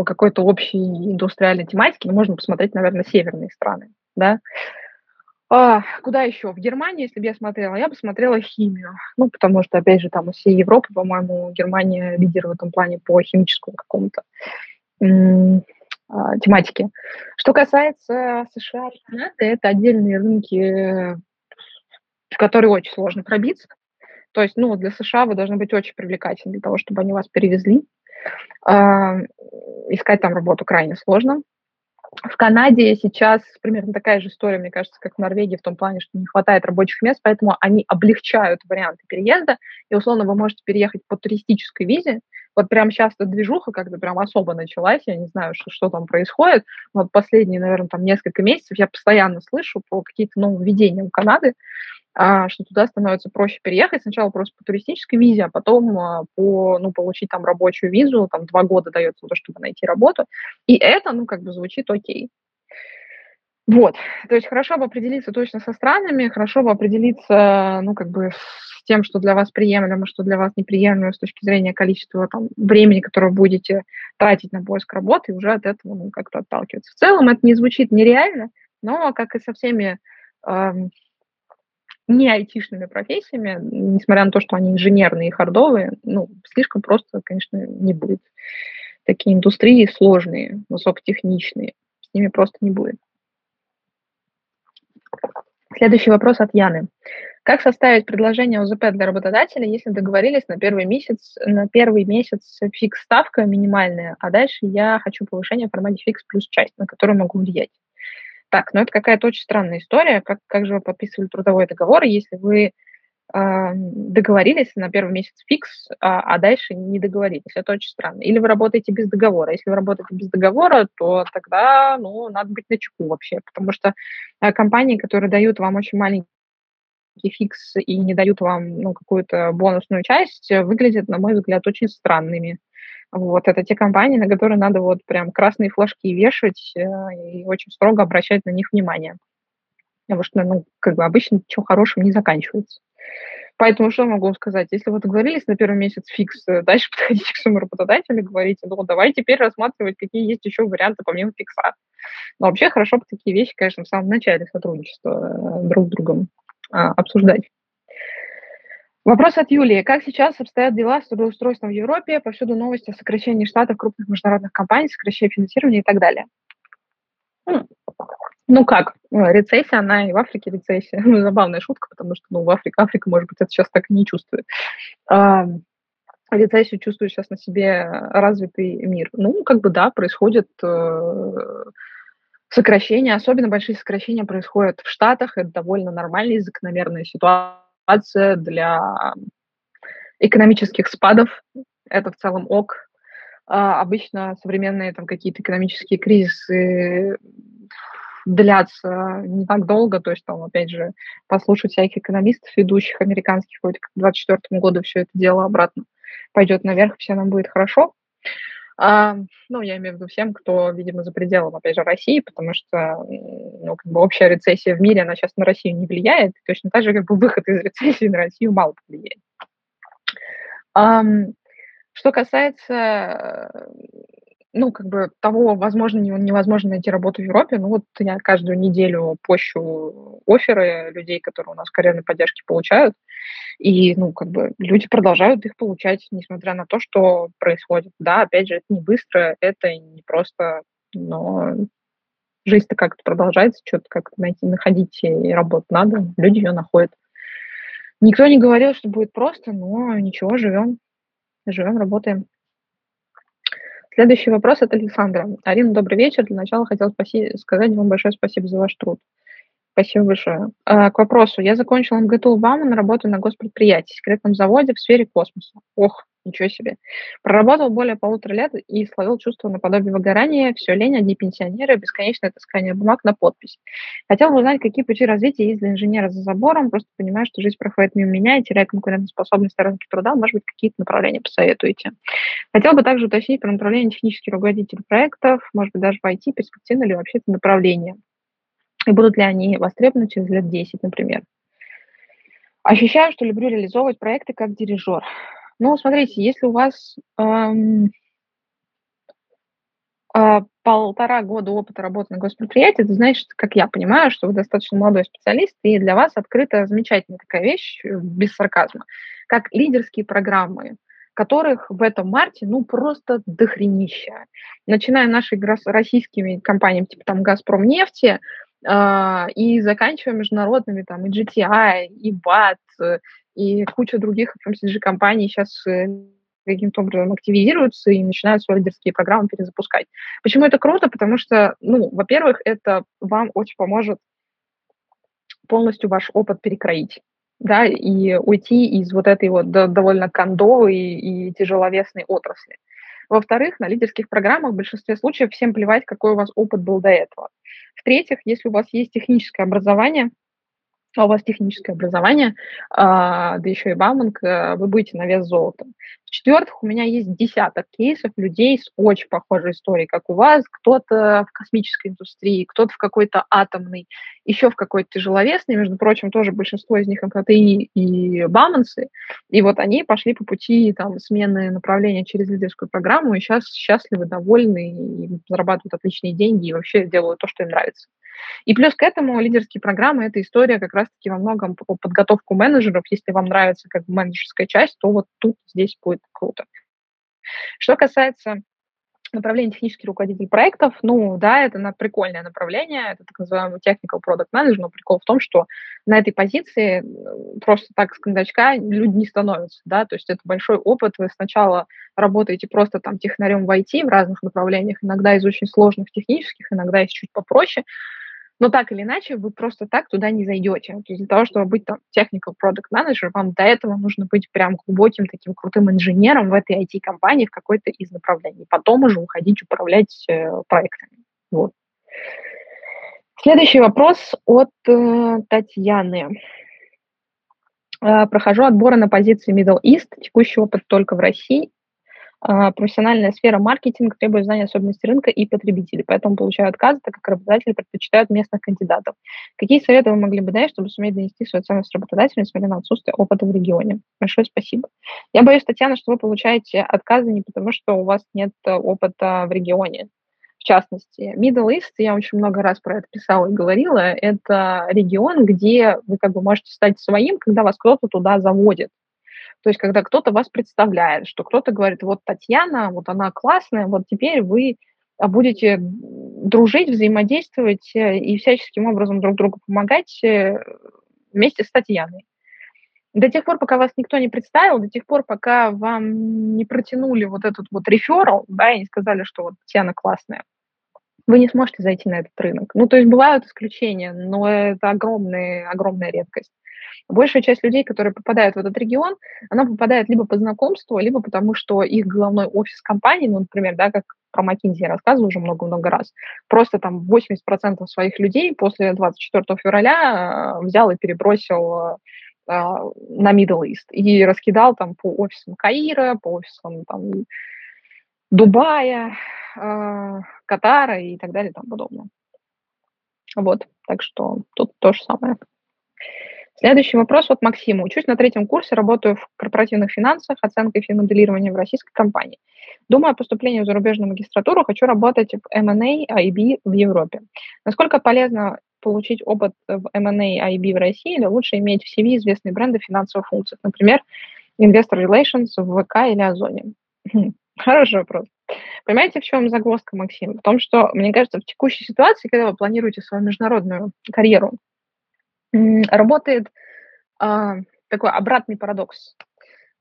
по какой-то общей индустриальной тематике, ну, можно посмотреть, наверное, северные страны, да. А, куда еще? В Германии, если бы я смотрела, я бы смотрела химию. Ну, потому что, опять же, там у всей Европы, по-моему, Германия лидер в этом плане по химическому какому-то а, тематики. Что касается США и Канады, это отдельные рынки, в которые очень сложно пробиться. То есть, ну, для США вы должны быть очень привлекательны для того, чтобы они вас перевезли. Искать там работу крайне сложно. В Канаде сейчас примерно такая же история, мне кажется, как в Норвегии, в том плане, что не хватает рабочих мест, поэтому они облегчают варианты переезда, и условно вы можете переехать по туристической визе. Вот прямо сейчас эта движуха как-то прям особо началась, я не знаю, что, что там происходит. Вот последние, наверное, там несколько месяцев я постоянно слышу про какие-то нововведения у Канады, а, что туда становится проще переехать. Сначала просто по туристической визе, а потом а, по, ну, получить там рабочую визу, там два года дается на то, чтобы найти работу. И это, ну, как бы звучит окей. Вот, то есть хорошо бы определиться точно со странами, хорошо бы определиться, ну, как бы с тем, что для вас приемлемо, что для вас неприемлемо с точки зрения количества там, времени, которое будете тратить на поиск работы, и уже от этого, ну, как-то отталкиваться. В целом это не звучит нереально, но, как и со всеми э, не айтишными профессиями, несмотря на то, что они инженерные и хардовые, ну, слишком просто, конечно, не будет. Такие индустрии сложные, высокотехничные, с ними просто не будет. Следующий вопрос от Яны. Как составить предложение о ЗП для работодателя, если договорились на первый месяц, на первый месяц фикс ставка минимальная, а дальше я хочу повышение в формате фикс плюс часть, на которую могу влиять? Так, ну это какая-то очень странная история. Как, как же вы подписывали трудовой договор, если вы договорились на первый месяц фикс, а, а дальше не договорились? Это очень странно. Или вы работаете без договора. Если вы работаете без договора, то тогда ну, надо быть начеку вообще, потому что э, компании, которые дают вам очень маленький фикс и не дают вам ну, какую-то бонусную часть, выглядят, на мой взгляд, очень странными. Вот, это те компании, на которые надо вот прям красные флажки вешать э, и очень строго обращать на них внимание. Потому что, ну, как бы обычно ничего хорошего не заканчивается. Поэтому что могу сказать? Если вы договорились на первый месяц фикс, э, дальше подходите к своему работодателю и говорите, ну, давай теперь рассматривать, какие есть еще варианты помимо фикса. Но вообще хорошо бы такие вещи, конечно, в самом начале сотрудничества э, друг с другом а, обсуждать. Вопрос от Юлии. Как сейчас обстоят дела с трудоустройством в Европе? Повсюду новости о сокращении штатов крупных международных компаний, сокращении финансирования и так далее. Ну как, ну, рецессия, она и в Африке рецессия. Ну, забавная шутка, потому что ну, в Африке, Африка, может быть, это сейчас так и не чувствует. Рецессию чувствует сейчас на себе развитый мир. Ну, как бы да, происходит э, сокращения, особенно большие сокращения происходят в Штатах, это довольно нормальная, закономерная ситуация ситуация для экономических спадов. Это в целом ок. А обычно современные там какие-то экономические кризисы длятся не так долго, то есть там, опять же, послушать всяких экономистов, ведущих американских, вроде как к 2024 году все это дело обратно пойдет наверх, все нам будет хорошо. А, ну, я имею в виду всем, кто, видимо, за пределом, опять же, России, потому что, ну, как бы общая рецессия в мире, она сейчас на Россию не влияет, точно так же, как бы выход из рецессии на Россию мало повлияет. Um, что касается ну, как бы того, возможно, невозможно найти работу в Европе. Ну, вот я каждую неделю пощу оферы людей, которые у нас карьерной поддержки получают. И, ну, как бы люди продолжают их получать, несмотря на то, что происходит. Да, опять же, это не быстро, это не просто, но жизнь-то как-то продолжается, что-то как-то найти, находить и работать надо, люди ее находят. Никто не говорил, что будет просто, но ничего, живем, живем, работаем. Следующий вопрос от Александра. Арина, добрый вечер. Для начала хотел спаси- сказать вам большое спасибо за ваш труд. Спасибо большое. А, к вопросу. Я закончила МГТУ ВАМа на работу на госпредприятии, секретном заводе в сфере космоса. Ох, Ничего себе. Проработал более полутора лет и словил чувство наподобие выгорания, все лень, одни пенсионеры, бесконечное таскание бумаг на подпись. Хотел бы узнать, какие пути развития есть для инженера за забором, просто понимаю, что жизнь проходит мимо меня и теряю конкурентоспособность на рынке труда, может быть, какие-то направления посоветуете. Хотел бы также уточнить про направление технический руководитель проектов, может быть, даже в IT, перспективно ли вообще это направление. И будут ли они востребованы через лет 10, например. Ощущаю, что люблю реализовывать проекты как дирижер. Ну, смотрите, если у вас эм, э, полтора года опыта работы на госпредприятии, это значит, как я понимаю, что вы достаточно молодой специалист, и для вас открыта замечательная такая вещь, э, без сарказма, как лидерские программы, которых в этом марте, ну, просто дохренища. Начиная нашими российскими компаниями, типа там «Газпром» нефти, э, и заканчивая международными, там, и GTI, и BAT, и куча других FMCG-компаний сейчас э, каким-то образом активизируются и начинают свои лидерские программы перезапускать. Почему это круто? Потому что, ну, во-первых, это вам очень поможет полностью ваш опыт перекроить, да, и уйти из вот этой вот довольно кондовой и тяжеловесной отрасли. Во-вторых, на лидерских программах в большинстве случаев всем плевать, какой у вас опыт был до этого. В-третьих, если у вас есть техническое образование, а у вас техническое образование, а, да еще и Бауманг, э, вы будете на вес золота. В-четвертых, у меня есть десяток кейсов людей с очень похожей историей, как у вас. Кто-то в космической индустрии, кто-то в какой-то атомной, еще в какой-то тяжеловесной. Между прочим, тоже большинство из них МФТИ и Баумансы. И вот они пошли по пути там, смены направления через лидерскую программу, и сейчас счастливы, довольны, и зарабатывают отличные деньги, и вообще делают то, что им нравится. И плюс к этому лидерские программы – это история как раз-таки во многом по подготовку менеджеров. Если вам нравится как бы менеджерская часть, то вот тут здесь будет круто. Что касается направление технический руководитель проектов, ну да, это на прикольное направление, это так называемый technical product manager, но прикол в том, что на этой позиции просто так с кондачка люди не становятся, да, то есть это большой опыт, вы сначала работаете просто там технарем в IT в разных направлениях, иногда из очень сложных технических, иногда из чуть попроще, но так или иначе, вы просто так туда не зайдете. То есть для того, чтобы быть там technical product manager, вам до этого нужно быть прям глубоким таким крутым инженером в этой IT-компании в какой-то из направлений. Потом уже уходить управлять э, проектами. Вот. Следующий вопрос от э, Татьяны. Э, прохожу отборы на позиции Middle East, текущий опыт только в России. А, профессиональная сфера маркетинг требует знания особенностей рынка и потребителей, поэтому получаю отказы, так как работодатели предпочитают местных кандидатов. Какие советы вы могли бы дать, чтобы суметь донести свою ценность работодателю, несмотря на отсутствие опыта в регионе? Большое спасибо. Я боюсь, Татьяна, что вы получаете отказы не потому, что у вас нет э, опыта в регионе. В частности, Middle East, я очень много раз про это писала и говорила, это регион, где вы как бы можете стать своим, когда вас кто-то туда заводит. То есть, когда кто-то вас представляет, что кто-то говорит, вот Татьяна, вот она классная, вот теперь вы будете дружить, взаимодействовать э, и всяческим образом друг другу помогать э, вместе с Татьяной. До тех пор, пока вас никто не представил, до тех пор, пока вам не протянули вот этот вот реферал, да, и не сказали, что вот Татьяна классная, вы не сможете зайти на этот рынок. Ну, то есть бывают исключения, но это огромная, огромная редкость. Большая часть людей, которые попадают в этот регион, она попадает либо по знакомству, либо потому, что их головной офис компании, ну, например, да, как про McKinsey я рассказываю уже много-много раз, просто там 80% своих людей после 24 февраля э, взял и перебросил э, на Middle East и раскидал там по офисам Каира, по офисам там Дубая, э, Катара и так далее и тому подобное. Вот, так что тут то же самое. Следующий вопрос от Максима. Учусь на третьем курсе, работаю в корпоративных финансах, оценкой финмоделирования в российской компании. Думаю о поступлении в зарубежную магистратуру, хочу работать в M&A, IB в Европе. Насколько полезно получить опыт в M&A, IB в России или лучше иметь в CV известные бренды финансовых функций, например, Investor Relations в ВК или Озоне? Хороший вопрос. Понимаете, в чем загвоздка, Максим? В том, что, мне кажется, в текущей ситуации, когда вы планируете свою международную карьеру, работает а, такой обратный парадокс.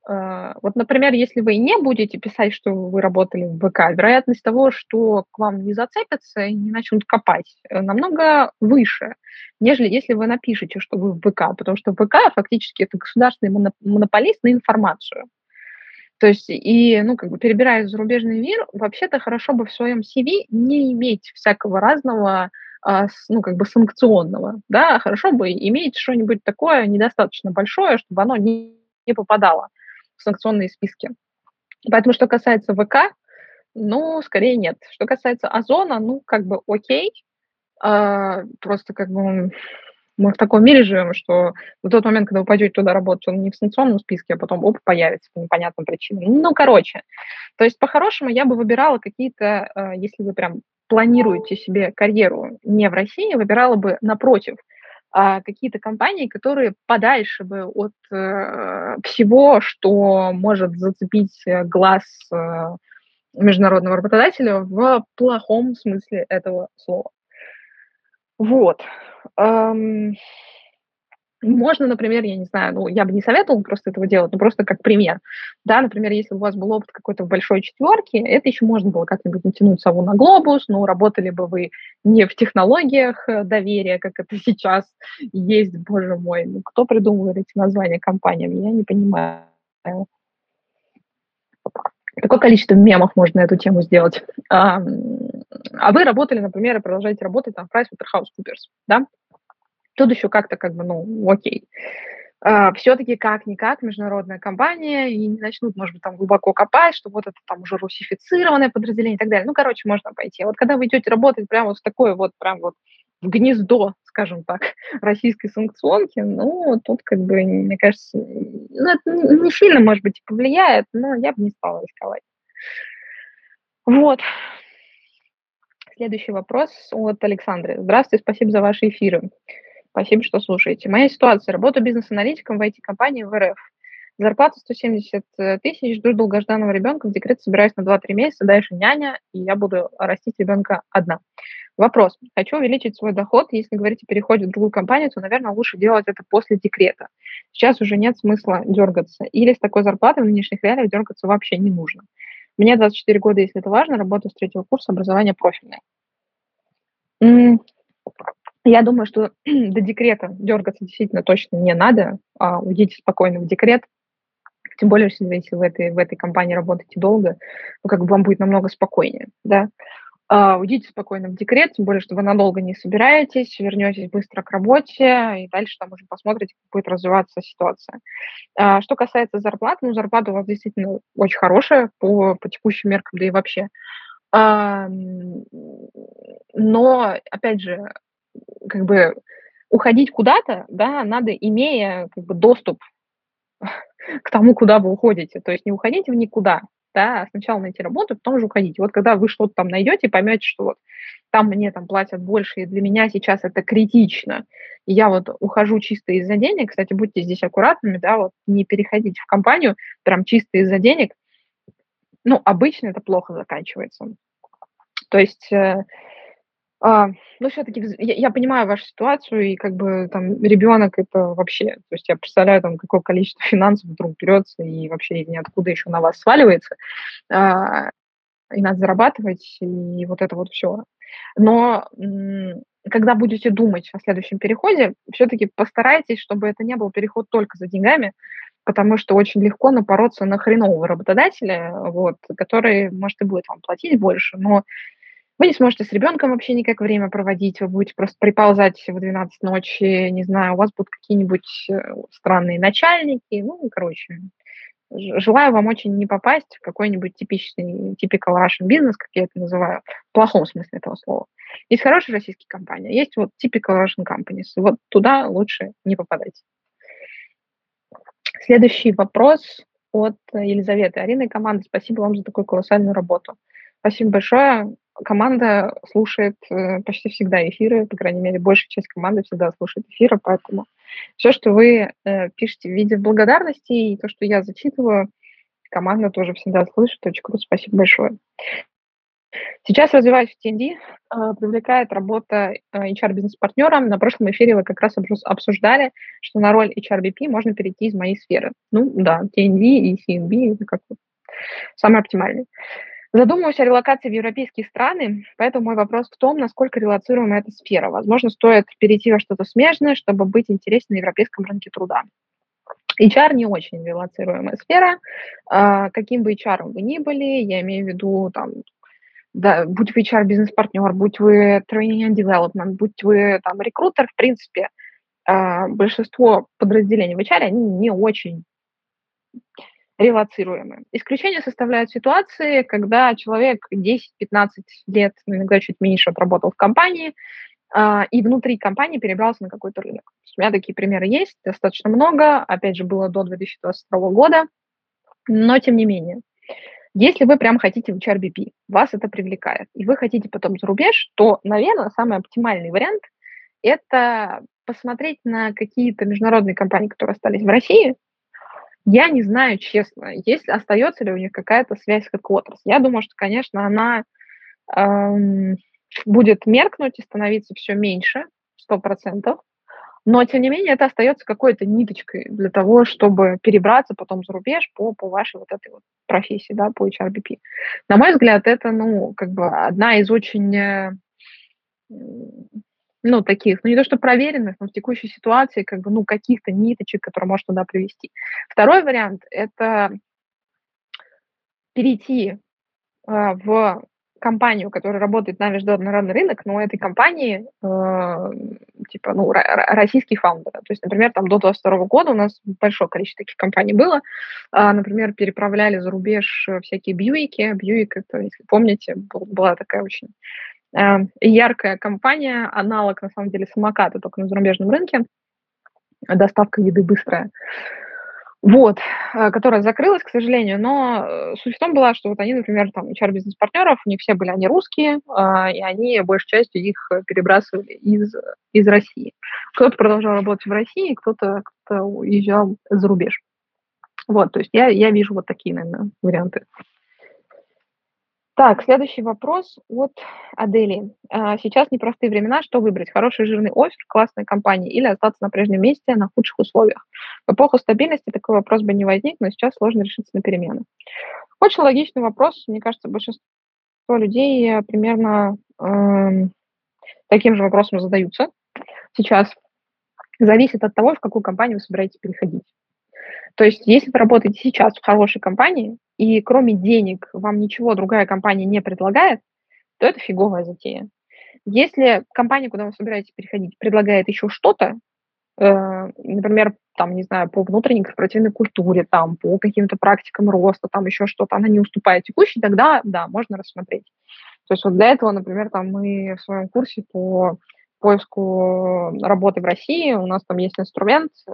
А, вот, например, если вы не будете писать, что вы работали в ВК, вероятность того, что к вам не зацепятся и не начнут копать, э, намного выше, нежели если вы напишете, что вы в ВК, потому что ВК фактически это государственный монополист на информацию. То есть, и, ну, как бы перебирая зарубежный мир, вообще-то хорошо бы в своем CV не иметь всякого разного, а, ну, как бы санкционного, да, хорошо бы иметь что-нибудь такое недостаточно большое, чтобы оно не, не попадало в санкционные списки. Поэтому, что касается ВК, ну, скорее нет. Что касается Озона, ну, как бы окей, а, просто как бы мы в таком мире живем, что в тот момент, когда вы пойдете туда работать, он не в санкционном списке, а потом оп, появится по непонятным причинам. Ну, короче, то есть по-хорошему я бы выбирала какие-то, э, если вы прям планируете себе карьеру не в России, выбирала бы напротив а, какие-то компании, которые подальше бы от э, всего, что может зацепить глаз э, международного работодателя в плохом смысле этого слова. Вот. Можно, например, я не знаю, ну, я бы не советовала просто этого делать, но просто как пример. Да, например, если у вас был опыт какой-то в большой четверке, это еще можно было как-нибудь натянуть сову на глобус, но работали бы вы не в технологиях э, доверия, как это сейчас есть, боже мой. Ну, кто придумывает эти названия компаниям, я не понимаю. Какое количество мемов можно на эту тему сделать? А, а вы работали, например, и продолжаете работать там в PricewaterhouseCoopers, да? Тут еще как-то как бы, ну, окей. Uh, все-таки как-никак международная компания, и не начнут, может быть, там глубоко копать, что вот это там уже русифицированное подразделение и так далее. Ну, короче, можно пойти. А вот когда вы идете работать прямо вот в такое вот, прям вот в гнездо, скажем так, российской санкционки, ну, тут как бы, мне кажется, ну, это не сильно, может быть, повлияет, но я бы не стала рисковать. Вот. Следующий вопрос от Александры. Здравствуйте, спасибо за ваши эфиры. Спасибо, что слушаете. Моя ситуация. Работаю бизнес-аналитиком в IT-компании в РФ. Зарплата 170 э, тысяч, жду долгожданного ребенка, в декрет собираюсь на 2-3 месяца, дальше няня, и я буду растить ребенка одна. Вопрос. Хочу увеличить свой доход. Если говорить о переходе в другую компанию, то, наверное, лучше делать это после декрета. Сейчас уже нет смысла дергаться. Или с такой зарплатой в нынешних реалиях дергаться вообще не нужно. Мне 24 года, если это важно, работаю с третьего курса образования профильное. Я думаю, что до декрета дергаться действительно точно не надо. А уйдите спокойно в декрет. Тем более, если вы в этой, в этой компании работаете долго, ну, как бы вам будет намного спокойнее, да. Uh, уйдите спокойно в декрет, тем более, что вы надолго не собираетесь, вернетесь быстро к работе, и дальше там уже посмотрите, как будет развиваться ситуация. Uh, что касается зарплаты, ну, зарплата у вас действительно очень хорошая по, по текущим меркам, да и вообще. Uh, но, опять же, как бы уходить куда-то, да, надо, имея как бы доступ к тому, куда вы уходите. То есть не уходите в никуда, да, сначала найти работу, потом уже уходить. Вот когда вы что-то там найдете, поймете, что вот там мне там платят больше, и для меня сейчас это критично, и я вот ухожу чисто из-за денег, кстати, будьте здесь аккуратными, да, вот не переходить в компанию прям чисто из-за денег, ну, обычно это плохо заканчивается. То есть э, а, ну, все-таки я, я понимаю вашу ситуацию, и как бы там ребенок это вообще, то есть я представляю, там, какое количество финансов вдруг берется и вообще из ниоткуда еще на вас сваливается, а, и надо зарабатывать, и вот это вот все. Но когда будете думать о следующем переходе, все-таки постарайтесь, чтобы это не был переход только за деньгами, потому что очень легко напороться на хренового работодателя, вот, который, может, и будет вам платить больше, но вы не сможете с ребенком вообще никак время проводить, вы будете просто приползать в 12 ночи, не знаю, у вас будут какие-нибудь э, странные начальники, ну, короче. Желаю вам очень не попасть в какой-нибудь типичный, typical Russian бизнес, как я это называю, в плохом смысле этого слова. Есть хорошие российские компании, есть вот typical Russian companies. Вот туда лучше не попадать. Следующий вопрос от Елизаветы. Арина и команда, спасибо вам за такую колоссальную работу. Спасибо большое команда слушает э, почти всегда эфиры, по крайней мере, большая часть команды всегда слушает эфиры, поэтому все, что вы э, пишете в виде благодарности и то, что я зачитываю, команда тоже всегда слышит. Очень круто, спасибо большое. Сейчас развиваюсь в TND, э, привлекает работа HR-бизнес-партнера. На прошлом эфире вы как раз обсуждали, что на роль HRBP можно перейти из моей сферы. Ну да, TND и CNB это как самый оптимальный. Задумываюсь о релокации в европейские страны, поэтому мой вопрос в том, насколько релацируема эта сфера. Возможно, стоит перейти во что-то смежное, чтобы быть интереснее на европейском рынке труда. HR не очень релацируемая сфера. А, каким бы HR вы ни были, я имею в виду, там, да, будь вы HR-бизнес-партнер, будь вы training and development, будь вы там рекрутер, в принципе, а, большинство подразделений в HR, они не очень релацируемы. Исключение составляют ситуации, когда человек 10-15 лет, ну, иногда чуть меньше, отработал в компании, а, и внутри компании перебрался на какой-то рынок. У меня такие примеры есть, достаточно много, опять же, было до 2022 года, но тем не менее. Если вы прям хотите в HRBP, вас это привлекает, и вы хотите потом за рубеж, то, наверное, самый оптимальный вариант – это посмотреть на какие-то международные компании, которые остались в России. Я не знаю, честно, есть, остается ли у них какая-то связь с Headquarters. Я думаю, что, конечно, она эм, будет меркнуть и становиться все меньше, сто процентов. Но, тем не менее, это остается какой-то ниточкой для того, чтобы перебраться потом за рубеж по, по вашей вот этой вот профессии, да, по HRBP. На мой взгляд, это, ну, как бы одна из очень, э, ну, таких, ну, не то что проверенных, но в текущей ситуации, как бы, ну, каких-то ниточек, которые может туда привести. Второй вариант – это перейти э, в компанию, которая работает на международный рынок, но у этой компании э, типа ну, российский фаундер. То есть, например, там до 22 года у нас большое количество таких компаний было. А, например, переправляли за рубеж всякие Бьюики. Бьюик, это, если помните, был, была такая очень э, яркая компания, аналог, на самом деле, самоката, только на зарубежном рынке. Доставка еды быстрая вот, э, которая закрылась, к сожалению, но э, суть в том была, что вот они, например, там, HR-бизнес-партнеров, них все были они русские, а, и они большей частью их перебрасывали из, из России. Кто-то продолжал работать в России, кто-то кто уезжал за рубеж. Вот, то есть я, я вижу вот такие, наверное, варианты. Так, следующий вопрос от Адели. А, сейчас непростые времена. Что выбрать? Хороший жирный офер, классная компания или остаться на прежнем месте на худших условиях? В эпоху стабильности такой вопрос бы не возник, но сейчас сложно решиться на перемены. Очень логичный вопрос. Мне кажется, большинство людей примерно э, таким же вопросом задаются сейчас. Зависит от того, в какую компанию вы собираетесь переходить. То есть, если вы работаете сейчас в хорошей компании, и кроме денег вам ничего другая компания не предлагает, то это фиговая затея. Если компания, куда вы собираетесь переходить, предлагает еще что-то, э, например, там, не знаю, по внутренней корпоративной культуре, там, по каким-то практикам роста, там еще что-то, она не уступает текущей, тогда, да, можно рассмотреть. То есть вот для этого, например, там мы в своем курсе по поиску работы в России. У нас там есть инструмент, э,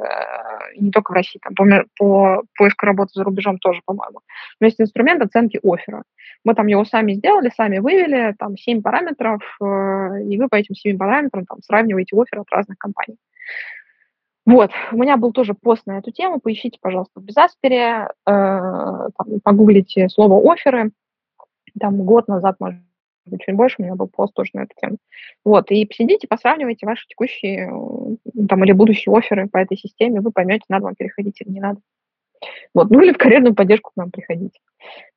не только в России, там, по, по поиску работы за рубежом тоже, по-моему. Но есть инструмент оценки оффера. Мы там его сами сделали, сами вывели, там 7 параметров, э, и вы по этим 7 параметрам там сравниваете офферы от разных компаний. Вот, у меня был тоже пост на эту тему, поищите, пожалуйста, в Безаспере, э, там, погуглите слово оферы, там год назад, может чуть больше, у меня был пост тоже на эту тему. Вот, и посидите, посравнивайте ваши текущие там, или будущие оферы по этой системе, вы поймете, надо вам переходить или не надо. Вот, ну или в карьерную поддержку к нам приходить.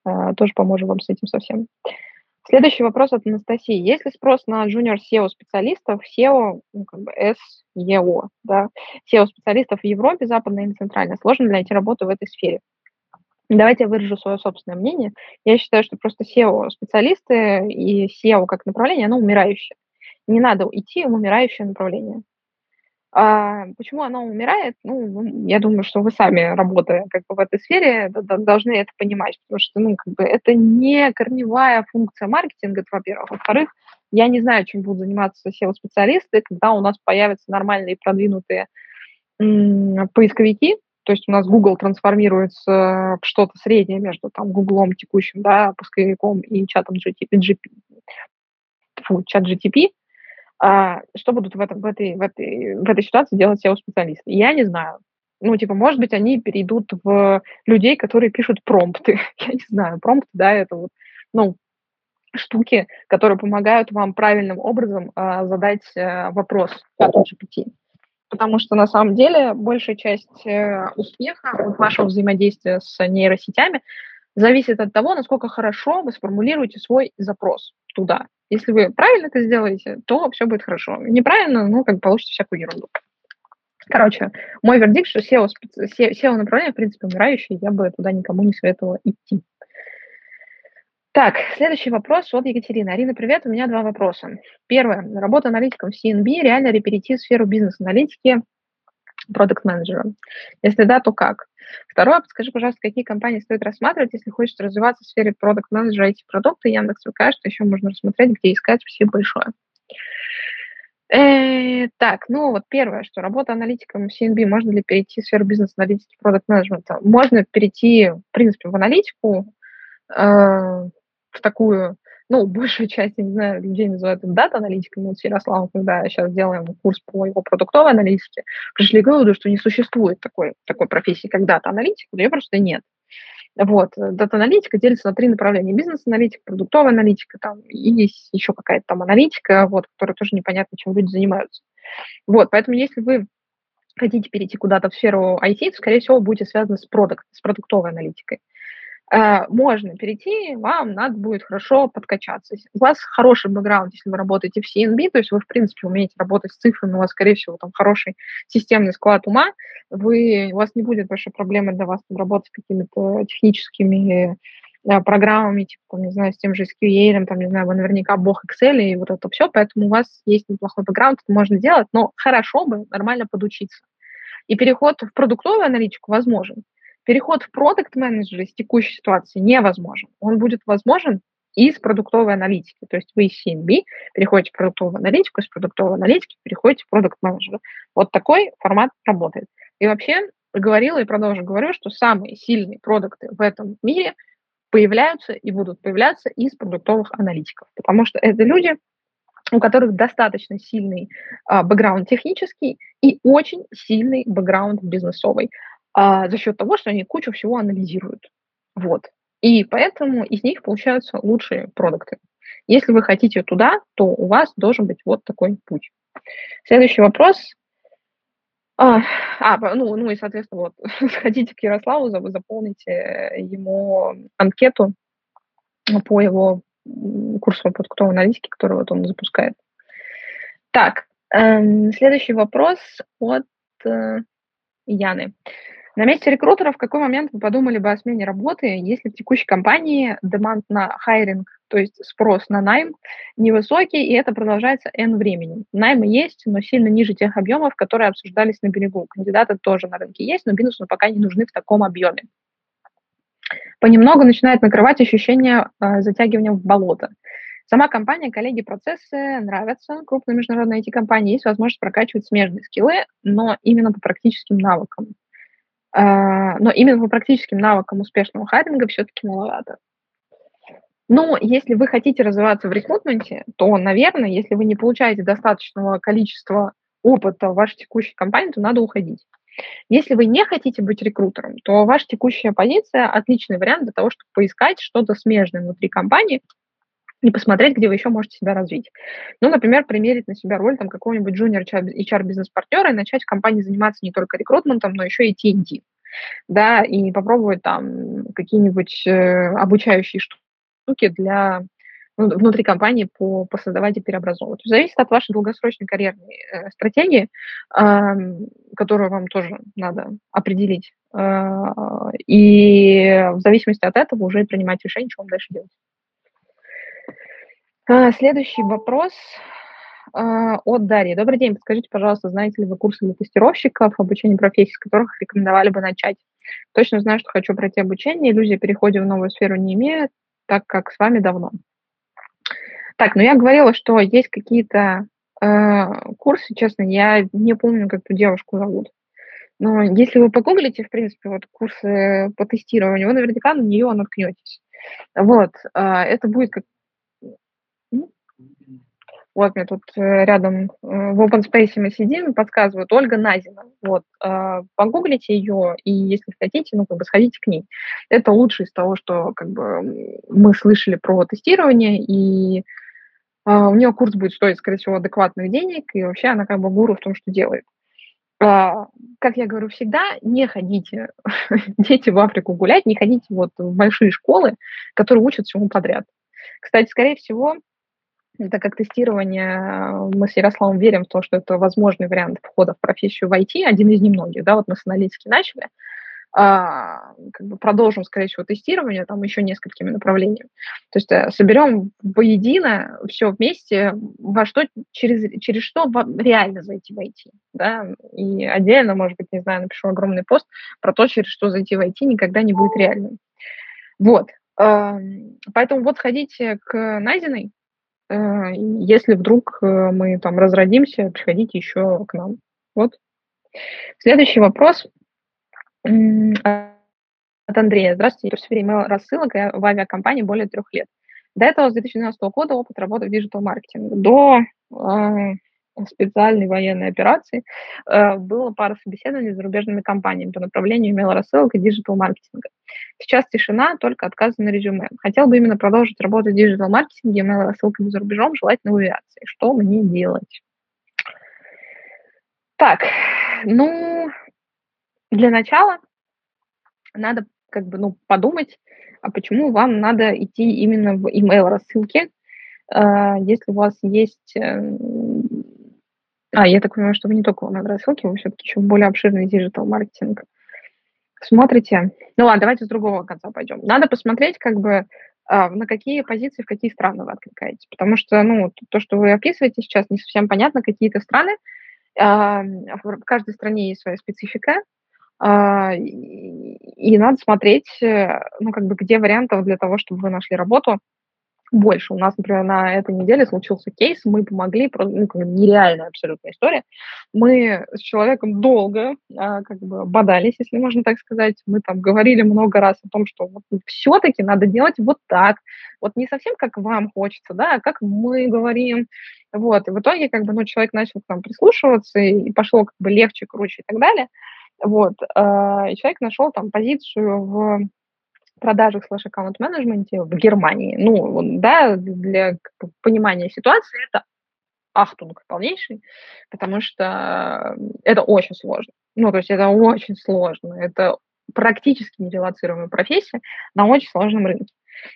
А, тоже поможем вам с этим совсем. Следующий вопрос от Анастасии. Есть ли спрос на junior SEO-специалистов, SEO, ну, как бы SEO, да, SEO-специалистов в Европе, западной или центральной? Сложно ли найти работу в этой сфере? Давайте я выражу свое собственное мнение. Я считаю, что просто SEO-специалисты и SEO как направление, оно умирающее. Не надо идти в умирающее направление. А почему оно умирает? Ну, я думаю, что вы сами, работая как бы в этой сфере, должны это понимать, потому что, ну, как бы это не корневая функция маркетинга, во-первых. Во-вторых, я не знаю, чем будут заниматься SEO-специалисты, когда у нас появятся нормальные продвинутые поисковики, то есть у нас Google трансформируется в что-то среднее между там Google текущим, да, поисковиком и чатом GTP, GP, фу, чат GTP, а, что будут в, этом, в, этой, в, этой, в этой ситуации делать SEO-специалисты? Я не знаю. Ну, типа, может быть, они перейдут в людей, которые пишут промпты. Я не знаю, промпты, да, это вот, ну, штуки, которые помогают вам правильным образом а, задать а, вопрос чату потому что на самом деле большая часть э, успеха вашего взаимодействия с нейросетями зависит от того, насколько хорошо вы сформулируете свой запрос туда. Если вы правильно это сделаете, то все будет хорошо. Неправильно, ну, как бы получите всякую ерунду. Короче, мой вердикт, что SEO, SEO направление, в принципе, умирающее, я бы туда никому не советовала идти. Так, следующий вопрос от Екатерины. Арина, привет, у меня два вопроса. Первое. Работа аналитиком в CNB, реально ли перейти в сферу бизнес-аналитики продукт-менеджера? Если да, то как? Второе, подскажи, пожалуйста, какие компании стоит рассматривать, если хочешь развиваться в сфере продукт-менеджера эти продукты, Яндекс ВК, что еще можно рассмотреть, где искать. Спасибо большое. Э, так, ну вот первое, что работа аналитиком в CNB, можно ли перейти в сферу бизнес-аналитики, продукт-менеджмента? Можно перейти, в принципе, в аналитику, э, такую, ну, большую часть, я не знаю, людей называют это дата-аналитикой. Мы с Ярославом, когда сейчас делаем курс по его продуктовой аналитике, пришли к выводу, что не существует такой, такой профессии, как дата-аналитик, ее просто нет. Вот, дата-аналитика делится на три направления. Бизнес-аналитика, продуктовая аналитика, там, и есть еще какая-то там аналитика, вот, которая тоже непонятно, чем люди занимаются. Вот, поэтому если вы хотите перейти куда-то в сферу IT, то, скорее всего, будете связаны с, продукт, с продуктовой аналитикой. Э, можно перейти, вам надо будет хорошо подкачаться. У вас хороший бэкграунд, если вы работаете в CNB, то есть вы, в принципе, умеете работать с цифрами, у вас, скорее всего, там хороший системный склад ума, вы, у вас не будет большой проблемы для вас там, работать какими-то техническими э, программами, типа, там, не знаю, с тем же SQL, там, не знаю, вы наверняка бог Excel и вот это все, поэтому у вас есть неплохой бэкграунд, это можно делать, но хорошо бы нормально подучиться. И переход в продуктовую аналитику возможен. Переход в продукт менеджер из текущей ситуации невозможен. Он будет возможен из продуктовой аналитики. То есть вы из CNB переходите в продуктовую аналитику, из продуктовой аналитики переходите в продукт менеджера. Вот такой формат работает. И вообще говорила и продолжу говорю, что самые сильные продукты в этом мире появляются и будут появляться из продуктовых аналитиков, потому что это люди, у которых достаточно сильный а, бэкграунд технический и очень сильный бэкграунд бизнесовый а, за счет того, что они кучу всего анализируют. Вот. И поэтому из них получаются лучшие продукты. Если вы хотите туда, то у вас должен быть вот такой путь. Следующий вопрос. А, ну, ну и, соответственно, вот, сходите к Ярославу, заполните ему анкету по его курсу продуктовой аналитике, который вот он запускает. Так, эм, следующий вопрос от э, Яны. На месте рекрутера в какой момент вы подумали бы о смене работы, если в текущей компании демант на хайринг, то есть спрос на найм, невысокий, и это продолжается N времени. Наймы есть, но сильно ниже тех объемов, которые обсуждались на берегу. Кандидаты тоже на рынке есть, но бизнесу пока не нужны в таком объеме. Понемногу начинает накрывать ощущение э, затягивания в болото. Сама компания, коллеги, процессы нравятся. Крупные международные IT-компании есть возможность прокачивать смежные скиллы, но именно по практическим навыкам. А, но именно по практическим навыкам успешного хайринга все-таки маловато. Но если вы хотите развиваться в рекрутменте, то, наверное, если вы не получаете достаточного количества опыта в вашей текущей компании, то надо уходить. Если вы не хотите быть рекрутером, то ваша текущая позиция – отличный вариант для того, чтобы поискать что-то смежное внутри компании, и посмотреть, где вы еще можете себя развить. Ну, например, примерить на себя роль там, какого-нибудь junior HR-бизнес-партнера и начать в компании заниматься не только рекрутментом, но еще и T&D. Да, и попробовать там какие-нибудь э, обучающие штуки для ну, внутри компании по, посоздавать и переобразовывать. Зависит от вашей долгосрочной карьерной э, стратегии, э, которую вам тоже надо определить. Э, и в зависимости от этого уже принимать решение, что вам дальше делать. А, следующий вопрос а, от Дарьи. Добрый день. Подскажите, пожалуйста, знаете ли вы курсы для тестировщиков, обучение профессий, с которых рекомендовали бы начать? Точно знаю, что хочу пройти обучение. Иллюзия перехода в новую сферу не имею, так как с вами давно. Так, ну я говорила, что есть какие-то э, курсы, честно, я не помню, как эту девушку зовут. Но если вы погуглите, в принципе, вот курсы по тестированию, вы наверняка на нее наткнетесь. Вот, э, это будет как вот мне тут э, рядом э, в open space мы сидим, подсказывают Ольга Назина. Вот, э, погуглите ее, и если хотите, ну, как бы сходите к ней. Это лучше из того, что как бы мы слышали про тестирование, и у нее курс будет стоить, скорее всего, адекватных денег, и вообще она как бы гуру в том, что делает. А, как я говорю всегда, не ходите, дети в Африку гулять, не ходите вот в большие школы, которые учат всему подряд. Кстати, скорее всего, Это как тестирование. Мы с Ярославом верим в то, что это возможный вариант входа в профессию в IT, один из немногих. Да, вот мы с аналитики начали а, как бы продолжим, скорее всего, тестирование там еще несколькими направлениями. То есть э, соберем воедино все вместе, во что, через, через что реально зайти в IT. Да? И отдельно, может быть, не знаю, напишу огромный пост про то, через что зайти в IT никогда не будет реальным. Вот. Поэтому вот сходите к э, если вдруг э, мы там разродимся, приходите еще к нам. Вот. Следующий вопрос – от Андрея. Здравствуйте, я в сфере email-рассылок в авиакомпании более трех лет. До этого с 2012 года опыт работы в диджитал-маркетинге. До э, специальной военной операции э, было пара собеседований с зарубежными компаниями по направлению email-рассылок и диджитал-маркетинга. Сейчас тишина, только отказы на резюме. Хотел бы именно продолжить работать в диджитал-маркетинге, email-рассылками за рубежом, желательно в авиации. Что мне делать? Так, ну, для начала надо как бы, ну, подумать, а почему вам надо идти именно в email рассылки, а, если у вас есть... А, я так понимаю, что вы не только email рассылки, вы все-таки еще более обширный диджитал маркетинг. Смотрите. Ну ладно, давайте с другого конца пойдем. Надо посмотреть, как бы, а, на какие позиции, в какие страны вы откликаетесь. Потому что, ну, то, что вы описываете сейчас, не совсем понятно. Какие-то страны, а, в каждой стране есть своя специфика, а, и надо смотреть, э, ну, как бы, где вариантов для того, чтобы вы нашли работу больше. У нас, например, на этой неделе случился кейс, мы помогли, ну, как бы нереальная абсолютная история. Мы с человеком долго а, как бы бодались, если можно так сказать. Мы там говорили много раз о том, что вот все-таки надо делать вот так. Вот не совсем как вам хочется, да, а как мы говорим. Вот. И в итоге как бы, ну, человек начал к нам прислушиваться, и пошло как бы легче, круче и так далее. Вот. А, и человек нашел там позицию в продажах слэш аккаунт менеджменте в Германии. Ну, да, для понимания ситуации это ахтунг полнейший, потому что это очень сложно. Ну, то есть это очень сложно. Это практически нерелацируемая профессия на очень сложном рынке.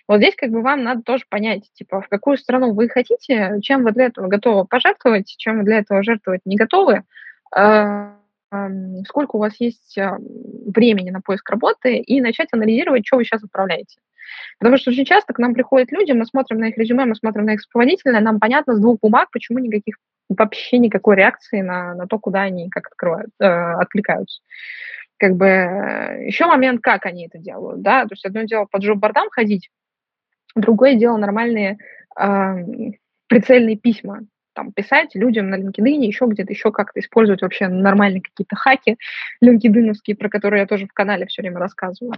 Вот здесь как бы вам надо тоже понять, типа, в какую страну вы хотите, чем вы для этого готовы пожертвовать, чем вы для этого жертвовать не готовы, а, сколько у вас есть а, времени на поиск работы и начать анализировать, что вы сейчас отправляете. Потому что очень часто к нам приходят люди, мы смотрим на их резюме, мы смотрим на их сопроводительное, нам понятно с двух бумаг, почему никаких вообще никакой реакции на, на то, куда они как открывают, э, откликаются. Как бы э, еще момент, как они это делают, да, то есть одно дело по джоб-бордам ходить, другое дело нормальные э, прицельные письма, там, писать людям на LinkedIn, еще где-то, еще как-то использовать вообще нормальные какие-то хаки LinkedIn, про которые я тоже в канале все время рассказываю.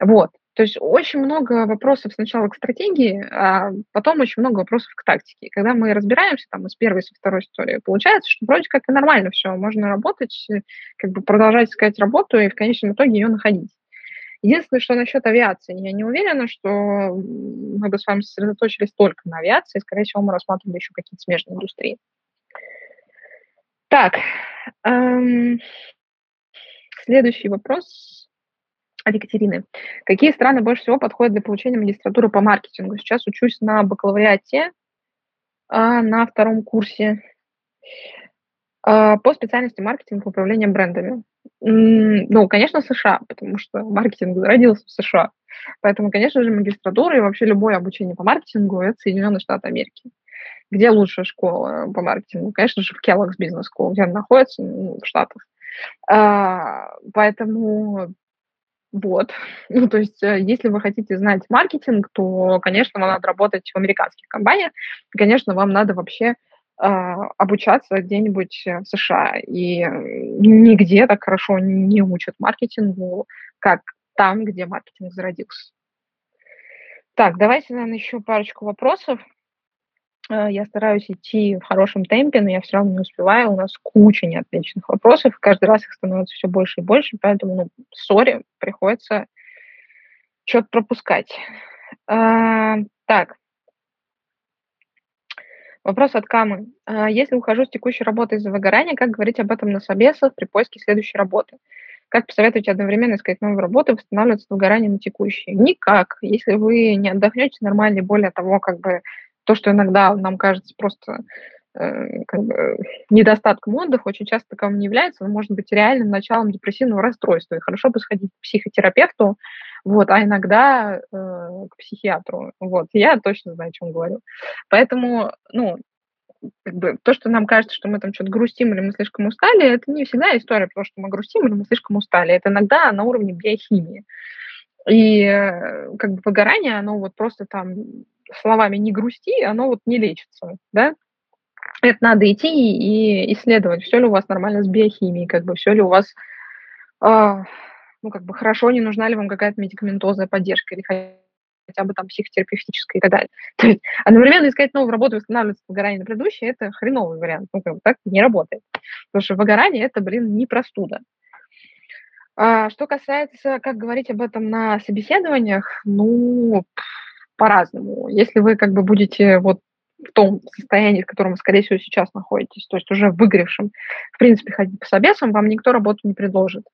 Вот. То есть очень много вопросов сначала к стратегии, а потом очень много вопросов к тактике. когда мы разбираемся там из первой, со второй истории, получается, что вроде как и нормально все, можно работать, как бы продолжать искать работу и в конечном итоге ее находить. Единственное, что насчет авиации, я не уверена, что мы бы с вами сосредоточились только на авиации. Скорее всего, мы рассматривали еще какие-то смежные индустрии. Так, эм, следующий вопрос от Екатерины. Какие страны больше всего подходят для получения магистратуры по маркетингу? Сейчас учусь на бакалавриате, а на втором курсе а, по специальности маркетинг и управление брендами. Ну, конечно, США, потому что маркетинг родился в США. Поэтому, конечно же, магистратура и вообще любое обучение по маркетингу – это Соединенные Штаты Америки. Где лучшая школа по маркетингу? Конечно же, в Kellogg's Business School, где она находится, ну, в Штатах. А, поэтому вот. Ну, то есть, э, если вы хотите знать маркетинг, то, конечно, вам надо работать в американских компаниях. Конечно, вам надо вообще обучаться где-нибудь в США. И нигде так хорошо не учат маркетингу, как там, где маркетинг зародился. Так, давайте, наверное, еще парочку вопросов. А, я стараюсь идти в хорошем темпе, но я все равно не успеваю. У нас куча неотвеченных вопросов. Каждый раз их становится все больше и больше, поэтому, ну, сори, приходится что-то пропускать. А, так, Вопрос от Камы. А, если ухожу с текущей работы из-за выгорания, как говорить об этом на собесах при поиске следующей работы? Как посоветовать одновременно искать новую работу и восстанавливаться от выгорания на текущей? Никак. Если вы не отдохнете нормально, более того, как бы то, что иногда нам кажется просто э, как бы, недостатком отдыха, очень часто таковым не является, но может быть реальным началом депрессивного расстройства. И хорошо бы сходить к психотерапевту, вот, а иногда э, к психиатру. Вот, я точно знаю, о чем говорю. Поэтому, ну, как бы, то, что нам кажется, что мы там что-то грустим или мы слишком устали, это не всегда история про то, что мы грустим или мы слишком устали. Это иногда на уровне биохимии. И э, как бы выгорание, оно вот просто там словами не грусти, оно вот не лечится, да? Это надо идти и исследовать, все ли у вас нормально с биохимией, как бы все ли у вас, э, ну, как бы хорошо, не нужна ли вам какая-то медикаментозная поддержка или хотя бы там психотерапевтическая и так далее. То есть одновременно искать новую работу и восстанавливаться выгорание на предыдущее – это хреновый вариант. Ну, как бы так не работает. Потому что выгорание – это, блин, не простуда. А, что касается, как говорить об этом на собеседованиях, ну, по-разному. Если вы как бы будете вот в том состоянии, в котором вы, скорее всего, сейчас находитесь, то есть уже выгоревшим, в принципе, ходить по собесам, вам никто работу не предложит.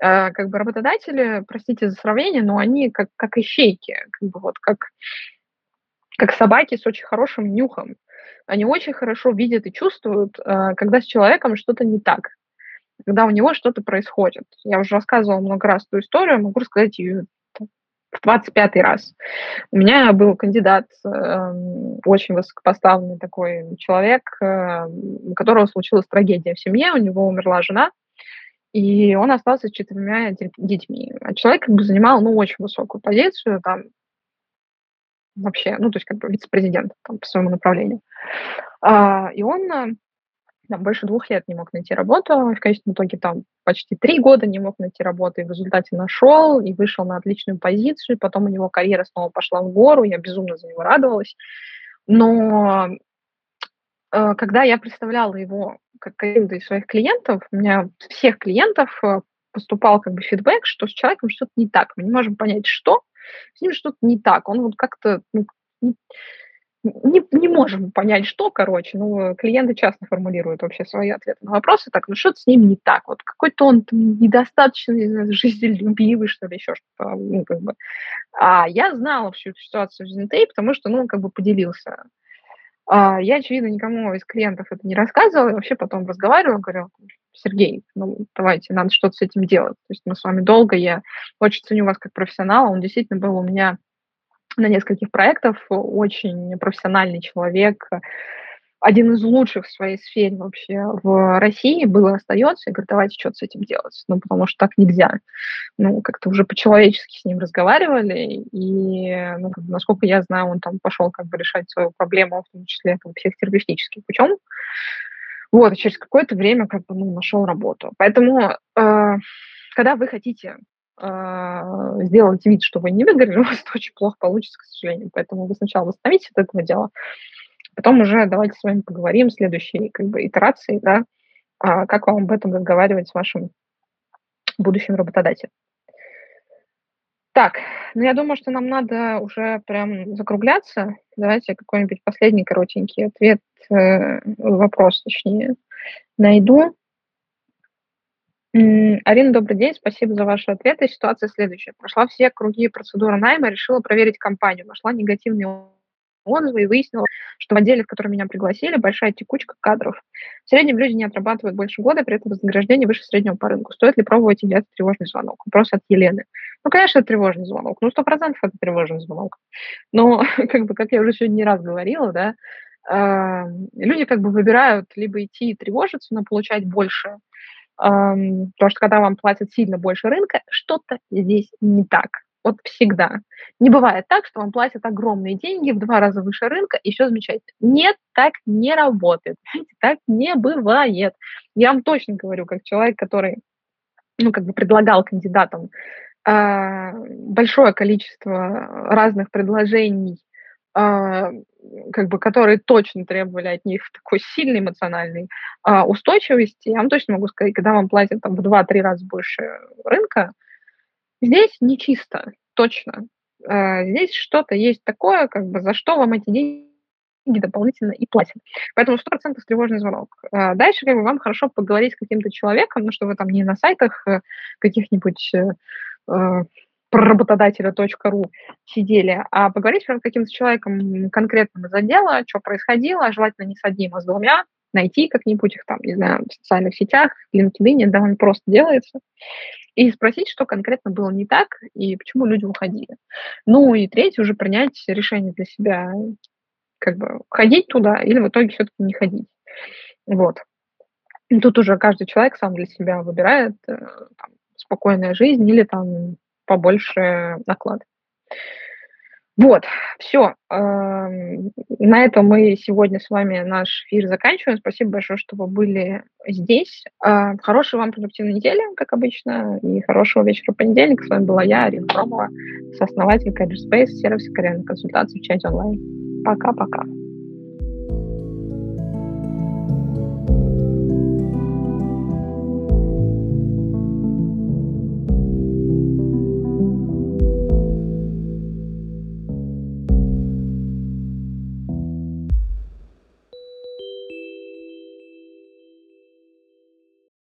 А, как бы работодатели, простите за сравнение, но они как, как ищейки, как бы вот как, как собаки с очень хорошим нюхом. Они очень хорошо видят и чувствуют, а, когда с человеком что-то не так, когда у него что-то происходит. Я уже рассказывала много раз эту историю, могу рассказать ее в 25 раз. У меня был кандидат, э, очень высокопоставленный такой человек, э, у которого случилась трагедия в семье, у него умерла жена, и он остался с четырьмя детьми. А человек как бы занимал, ну, очень высокую позицию, там, вообще, ну, то есть как бы вице-президент там, по своему направлению. А, и он э, там, больше двух лет не мог найти работу, в конечном итоге там почти три года не мог найти работу, и в результате нашел, и вышел на отличную позицию, потом у него карьера снова пошла в гору, я безумно за него радовалась. Но когда я представляла его как каким-то из своих клиентов, у меня всех клиентов э, поступал как бы фидбэк, что с человеком что-то не так. Мы не можем понять, что, с ним что-то не так. Он вот как-то ну, не, не можем понять, что, короче. Ну, клиенты часто формулируют вообще свои ответы на вопросы так, ну что-то с ним не так. Вот какой-то он там, недостаточно не знаю, жизнелюбивый, что ли, еще что-то. Ну, как бы. А я знала всю эту ситуацию в Зентей, потому что, ну, он как бы поделился. А, я, очевидно, никому из клиентов это не рассказывала, и вообще потом разговаривала, говорила, Сергей, ну, давайте, надо что-то с этим делать. То есть мы с вами долго, я очень ценю вас как профессионала, он действительно был у меня на нескольких проектах, очень профессиональный человек, один из лучших в своей сфере вообще в России был и остается, и говорит, давайте что-то с этим делать, ну, потому что так нельзя. Ну, как-то уже по-человечески с ним разговаривали, и, ну, насколько я знаю, он там пошел как бы решать свою проблему, в том числе там, психотерапевтическим путем. Вот, через какое-то время как бы, ну, нашел работу. Поэтому, э, когда вы хотите а, сделать вид, что вы не выиграли, у вас это очень плохо получится, к сожалению. Поэтому вы сначала восстановитесь от этого дела, потом уже давайте с вами поговорим в следующей как бы, итерации, да, а как вам об этом разговаривать с вашим будущим работодателем. Так, ну я думаю, что нам надо уже прям закругляться. Давайте какой-нибудь последний коротенький ответ, э, вопрос точнее, найду. Арина, добрый день, спасибо за ваши ответы. Ситуация следующая. Прошла все круги процедуры найма, решила проверить компанию. Нашла негативные отзывы и выяснила, что в отделе, в который меня пригласили, большая текучка кадров. В среднем люди не отрабатывают больше года, при этом вознаграждение выше среднего по рынку. Стоит ли пробовать или это тревожный звонок? Вопрос от Елены. Ну, конечно, это тревожный звонок. Ну, сто процентов это тревожный звонок. Но, как бы, как я уже сегодня не раз говорила, да, э, люди как бы выбирают либо идти и тревожиться, но получать больше, потому что когда вам платят сильно больше рынка, что-то здесь не так. Вот всегда. Не бывает так, что вам платят огромные деньги в два раза выше рынка, и все замечательно. Нет, так не работает. Так не бывает. Я вам точно говорю, как человек, который ну, как бы предлагал кандидатам э, большое количество разных предложений а, как бы, которые точно требовали от них такой сильной эмоциональной а, устойчивости, я вам точно могу сказать, когда вам платят там в 2-3 раза больше рынка, здесь нечисто, точно. А, здесь что-то есть такое, как бы, за что вам эти деньги дополнительно и платят. Поэтому 100% тревожный звонок. А дальше как бы, вам хорошо поговорить с каким-то человеком, ну, что вы там не на сайтах э, каких-нибудь э, проработодателя.ру сидели, а поговорить прям с каким-то человеком конкретным из отдела, что происходило, желательно не с одним, а с двумя, найти как-нибудь их там, не знаю, в социальных сетях, в LinkedIn, да, он просто делается, и спросить, что конкретно было не так и почему люди уходили. Ну и третье, уже принять решение для себя, как бы ходить туда или в итоге все-таки не ходить. Вот. И тут уже каждый человек сам для себя выбирает э, там, спокойная жизнь или там побольше наклад. Вот, все. Эм, на этом мы сегодня с вами наш эфир заканчиваем. Спасибо большое, что вы были здесь. Э, хорошей вам продуктивной недели, как обычно, и хорошего вечера понедельника. С вами была я, Арина Хромова, сооснователь Career Space, сервиса карьерной консультации в чате онлайн. Пока-пока.